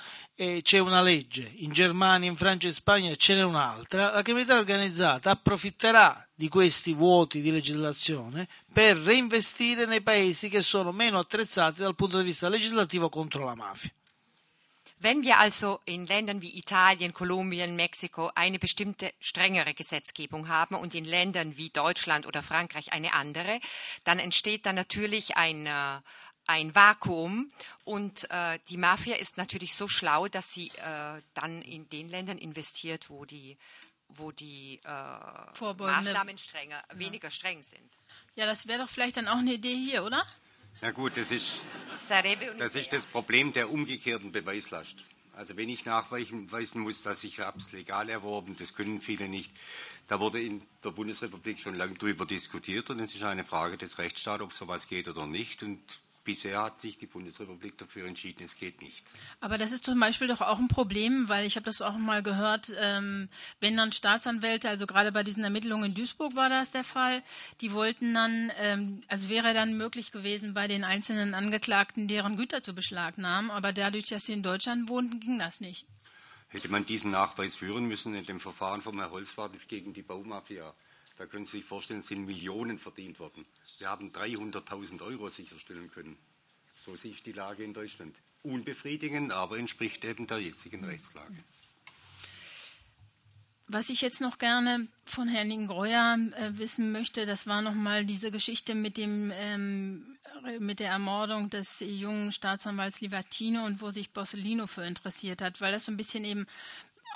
c'è una legge, in Germania, in Francia e Spagna ce n'è un'altra, la criminalità organizzata approfitterà di questi vuoti di legislazione per reinvestire nei paesi che sono meno attrezzati dal punto di vista legislativo contro la mafia. Wenn wir also in Ländern wie Italien, Kolumbien, Mexiko eine bestimmte strengere Gesetzgebung haben und in Ländern wie Deutschland oder Frankreich eine andere, dann entsteht da natürlich ein, äh, ein Vakuum und äh, die Mafia ist natürlich so schlau, dass sie äh, dann in den Ländern investiert, wo die wo die äh, Maßnahmen strenger, weniger streng sind. Ja, das wäre doch vielleicht dann auch eine Idee hier, oder? Na gut, das ist, das ist das Problem der umgekehrten Beweislast. Also wenn ich nachweisen muss, dass ich habe es legal erworben, das können viele nicht. Da wurde in der Bundesrepublik schon lange darüber diskutiert und es ist eine Frage des Rechtsstaats, ob sowas geht oder nicht. Und bisher hat sich die Bundesrepublik dafür entschieden, es geht nicht. Aber das ist zum Beispiel doch auch ein Problem, weil ich habe das auch mal gehört, ähm, wenn dann Staatsanwälte, also gerade bei diesen Ermittlungen in Duisburg war das der Fall, die wollten dann, ähm, also wäre dann möglich gewesen, bei den einzelnen Angeklagten deren Güter zu beschlagnahmen, aber dadurch, dass sie in Deutschland wohnten, ging das nicht. Hätte man diesen Nachweis führen müssen in dem Verfahren von Herrn Holzwart gegen die Baumafia, da können Sie sich vorstellen, sind Millionen verdient worden. Wir haben 300.000 Euro sicherstellen können. So ich die Lage in Deutschland. Unbefriedigend, aber entspricht eben der jetzigen Rechtslage. Was ich jetzt noch gerne von Herrn Ingreuer äh, wissen möchte, das war nochmal diese Geschichte mit dem ähm, mit der Ermordung des jungen Staatsanwalts Livatino und wo sich Borsellino für interessiert hat, weil das so ein bisschen eben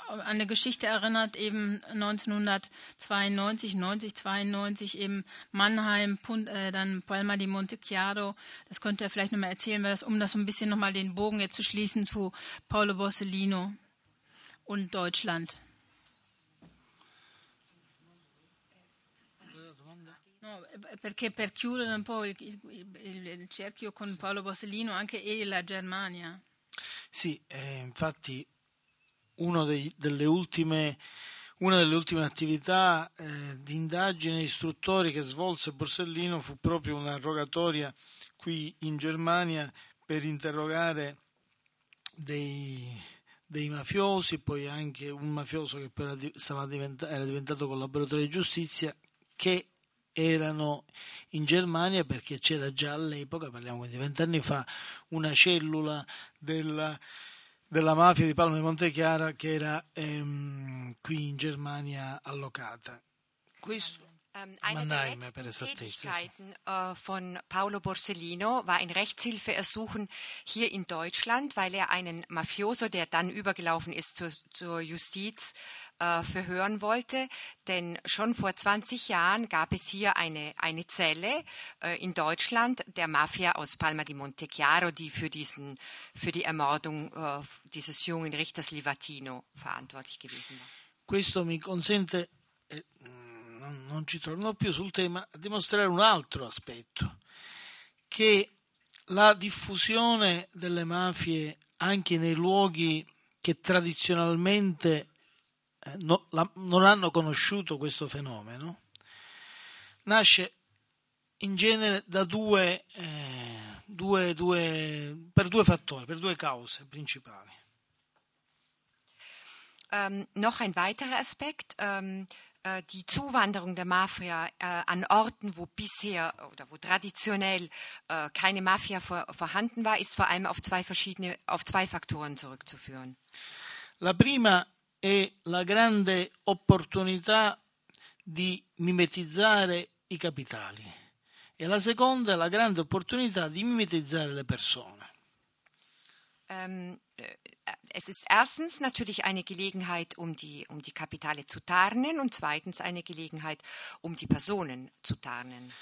an eine Geschichte erinnert, eben 1992, 90, 92 eben Mannheim, äh, dann Palma di Montechiaro. Das könnte er vielleicht nochmal erzählen, weil das, um das so ein bisschen nochmal den Bogen jetzt zu schließen zu Paolo Borsellino und Deutschland. Perché per chiudere un po' il, il, il, cerchio con Paolo Borsellino, anche e la Germania. Sì, eh, infatti dei, delle ultime, una delle ultime attività eh, di indagine istruttori che svolse Borsellino fu proprio una rogatoria qui in Germania per interrogare dei, dei mafiosi, poi anche un mafioso che poi era, diventa, era diventato collaboratore di giustizia, che erano in Germania perché c'era già all'epoca, parliamo di vent'anni fa, una cellula della, della, mafia di Palma di Montechiara che era ehm, qui in Germania allocata. Questo Ähm, eine der letzten Tätigkeiten äh, von Paolo Borsellino war ein Rechtshilfeersuchen hier in Deutschland, weil er einen Mafioso, der dann übergelaufen ist zur, zur Justiz, äh, verhören wollte. Denn schon vor 20 Jahren gab es hier eine, eine Zelle äh, in Deutschland der Mafia aus Palma di Montechiaro, die für, diesen, für die Ermordung äh, dieses jungen Richters Livatino verantwortlich gewesen war. Questo mi consente eh, non ci torno più sul tema, a dimostrare un altro aspetto, che la diffusione delle mafie anche nei luoghi che tradizionalmente no, la, non hanno conosciuto questo fenomeno, nasce in genere da due, eh, due, due, per due fattori, per due cause principali. Um, noch ein weiterer Aspekt. Um, Äh, die Zuwanderung der Mafia äh, an Orten, wo bisher oder wo traditionell äh, keine Mafia vorhanden war, ist vor allem auf zwei verschiedene, auf zwei Faktoren zurückzuführen. La prima è la grande opportunità di mimetizzare i capitali e la seconda è la grande opportunità di mimetizzare le persone. Um, es ist erstens natürlich eine Gelegenheit, um die, um die Kapitale zu tarnen und zweitens eine Gelegenheit, um die Personen zu tarnen.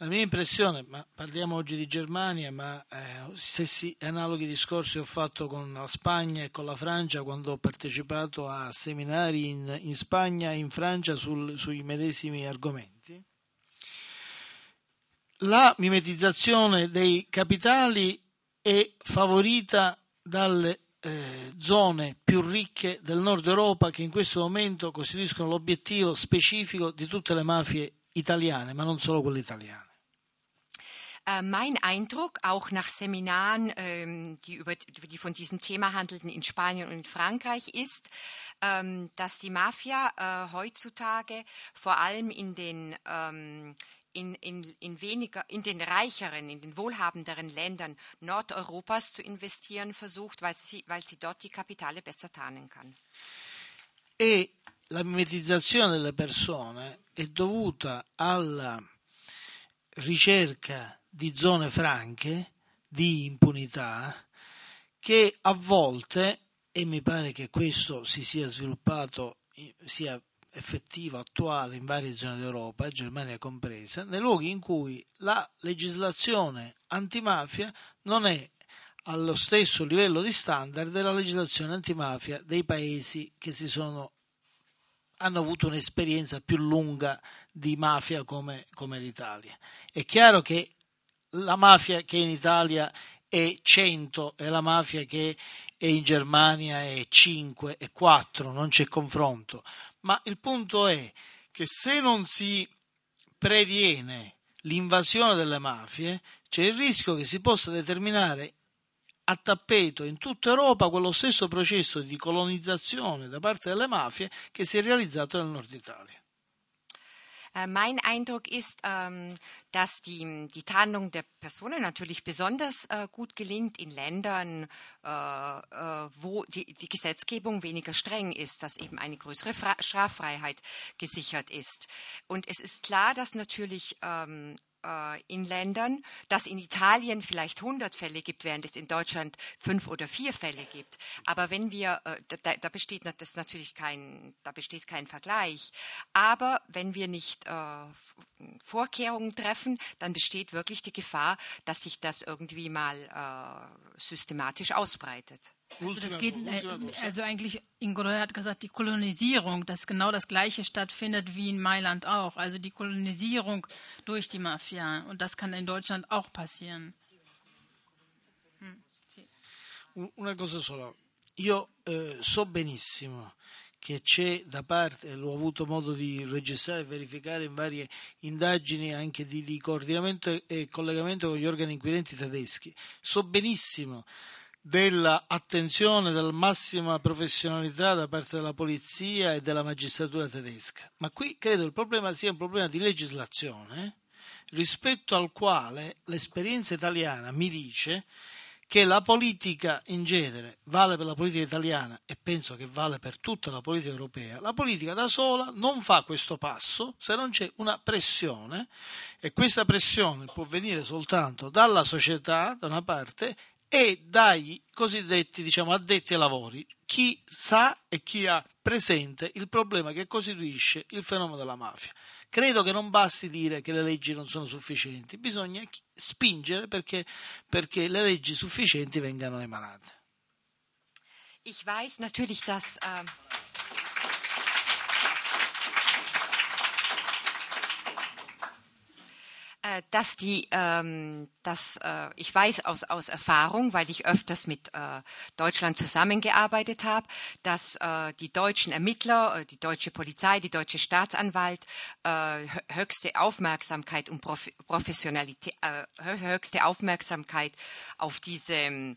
La mia impressione, ma parliamo oggi di Germania, ma eh, stessi analoghi discorsi ho fatto con la Spagna e con la Francia quando ho partecipato a seminari in, in Spagna e in Francia sul, sui medesimi argomenti. La mimetizzazione dei capitali è favorita dalle eh, zone più ricche del nord Europa che in questo momento costituiscono l'obiettivo specifico di tutte le mafie italiane, ma non solo quelle italiane. Äh, mein Eindruck, auch nach Seminaren, ähm, die, über, die von diesem Thema handelten in Spanien und in Frankreich, ist, ähm, dass die Mafia äh, heutzutage vor allem in den ähm, in, in, in, weniger, in den reicheren, in den wohlhabenderen Ländern Nordeuropas zu investieren versucht, weil sie, weil sie dort die Kapitale besser tarnen kann. E la mimetizzazione delle persone è dovuta alla ricerca di zone franche, di impunità, che a volte, e mi pare che questo si sia sviluppato, sia effettiva, attuale in varie zone d'Europa, Germania compresa, nei luoghi in cui la legislazione antimafia non è allo stesso livello di standard della legislazione antimafia dei paesi che si sono, hanno avuto un'esperienza più lunga di mafia come, come l'Italia. È chiaro che la mafia che in Italia è 100 e la mafia che è in Germania è 5 e 4, non c'è confronto, ma il punto è che se non si previene l'invasione delle mafie, c'è il rischio che si possa determinare a tappeto in tutta Europa quello stesso processo di colonizzazione da parte delle mafie che si è realizzato nel nord Italia. Äh, mein Eindruck ist, ähm, dass die, die Tarnung der Personen natürlich besonders äh, gut gelingt in Ländern, äh, wo die, die Gesetzgebung weniger streng ist, dass eben eine größere Straffreiheit gesichert ist. Und es ist klar, dass natürlich ähm, äh, in Ländern, dass in Italien vielleicht 100 Fälle gibt, während es in Deutschland fünf oder vier Fälle gibt. Aber wenn wir, äh, da, da besteht das natürlich kein, da besteht kein Vergleich. Aber wenn wir nicht äh, Vorkehrungen treffen, dann besteht wirklich die Gefahr, dass sich das irgendwie mal äh, systematisch ausbreitet. Also, das geht, äh, also eigentlich, Ingoroy hat gesagt, die Kolonisierung, dass genau das Gleiche stattfindet wie in Mailand auch. Also die Kolonisierung durch die Mafia. Und das kann in Deutschland auch passieren. Hm. Una cosa sola. Io eh, so benissimo che c'è da parte, l'ho avuto modo di registrare e verificare in varie indagini anche di, di coordinamento e collegamento con gli organi inquirenti tedeschi, so benissimo dell'attenzione, della massima professionalità da parte della polizia e della magistratura tedesca. Ma qui credo il problema sia un problema di legislazione rispetto al quale l'esperienza italiana mi dice che la politica in genere vale per la politica italiana e penso che vale per tutta la politica europea, la politica da sola non fa questo passo se non c'è una pressione e questa pressione può venire soltanto dalla società da una parte e dai cosiddetti diciamo, addetti ai lavori, chi sa e chi ha presente il problema che costituisce il fenomeno della mafia. Credo che non basti dire che le leggi non sono sufficienti, bisogna spingere perché, perché le leggi sufficienti vengano emanate. Ich weiß natürlich, dass äh dass die, ähm, dass äh, ich weiß aus, aus Erfahrung, weil ich öfters mit äh, Deutschland zusammengearbeitet habe, dass äh, die deutschen Ermittler, äh, die deutsche Polizei, die deutsche Staatsanwalt äh, höchste Aufmerksamkeit und Prof Professionalität, äh, höchste Aufmerksamkeit auf diese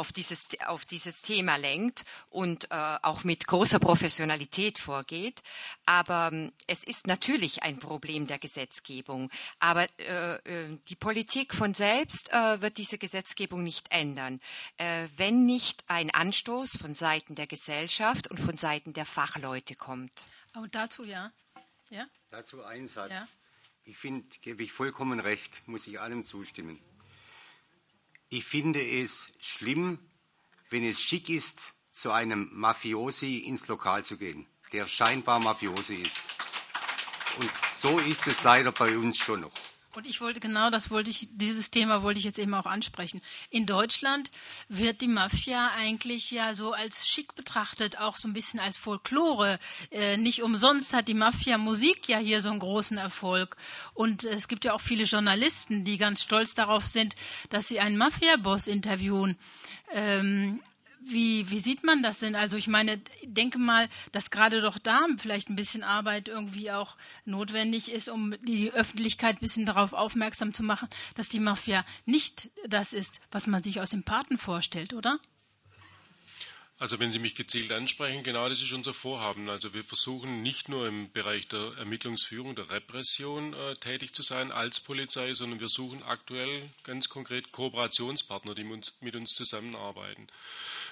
auf dieses, auf dieses Thema lenkt und äh, auch mit großer Professionalität vorgeht. Aber äh, es ist natürlich ein Problem der Gesetzgebung. Aber äh, äh, die Politik von selbst äh, wird diese Gesetzgebung nicht ändern, äh, wenn nicht ein Anstoß von Seiten der Gesellschaft und von Seiten der Fachleute kommt. Aber dazu ja. ja? Dazu ein Satz. Ja? Ich finde, gebe ich vollkommen recht, muss ich allem zustimmen. Ich finde es schlimm, wenn es schick ist, zu einem Mafiosi ins Lokal zu gehen, der scheinbar Mafiosi ist. Und so ist es leider bei uns schon noch. Und ich wollte genau das wollte ich, dieses Thema wollte ich jetzt eben auch ansprechen. In Deutschland wird die Mafia eigentlich ja so als schick betrachtet, auch so ein bisschen als Folklore. Äh, nicht umsonst hat die Mafia Musik ja hier so einen großen Erfolg. Und es gibt ja auch viele Journalisten, die ganz stolz darauf sind, dass sie einen Mafia-Boss interviewen. Ähm, wie, wie sieht man das denn? Also ich meine, denke mal, dass gerade doch da vielleicht ein bisschen Arbeit irgendwie auch notwendig ist, um die Öffentlichkeit ein bisschen darauf aufmerksam zu machen, dass die Mafia nicht das ist, was man sich aus dem Paten vorstellt, oder? Also wenn Sie mich gezielt ansprechen, genau das ist unser Vorhaben. Also wir versuchen nicht nur im Bereich der Ermittlungsführung, der Repression äh, tätig zu sein als Polizei, sondern wir suchen aktuell ganz konkret Kooperationspartner, die mit uns, mit uns zusammenarbeiten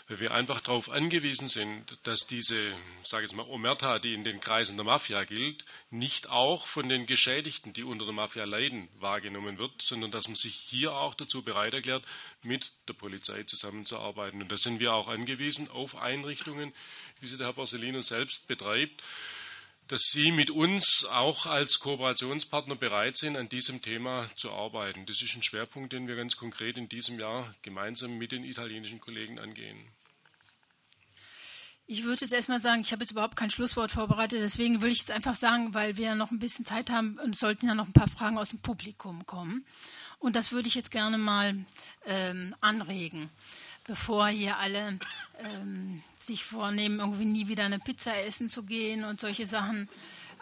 weil wir einfach darauf angewiesen sind, dass diese, sage ich mal, Omerta, die in den Kreisen der Mafia gilt, nicht auch von den Geschädigten, die unter der Mafia leiden, wahrgenommen wird, sondern dass man sich hier auch dazu bereit erklärt, mit der Polizei zusammenzuarbeiten. Und da sind wir auch angewiesen auf Einrichtungen, wie sie der Herr Borsellino selbst betreibt, dass Sie mit uns auch als Kooperationspartner bereit sind, an diesem Thema zu arbeiten. Das ist ein Schwerpunkt, den wir ganz konkret in diesem Jahr gemeinsam mit den italienischen Kollegen angehen. Ich würde jetzt erstmal sagen, ich habe jetzt überhaupt kein Schlusswort vorbereitet, deswegen will ich jetzt einfach sagen, weil wir noch ein bisschen Zeit haben und sollten ja noch ein paar Fragen aus dem Publikum kommen. Und das würde ich jetzt gerne mal ähm, anregen bevor hier alle ähm, sich vornehmen, irgendwie nie wieder eine Pizza essen zu gehen und solche Sachen.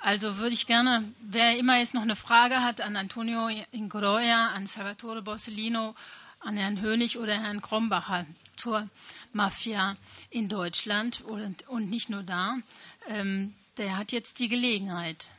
Also würde ich gerne, wer immer jetzt noch eine Frage hat an Antonio Ingroia, an Salvatore Borsellino, an Herrn Hönig oder Herrn Krombacher zur Mafia in Deutschland und, und nicht nur da, ähm, der hat jetzt die Gelegenheit.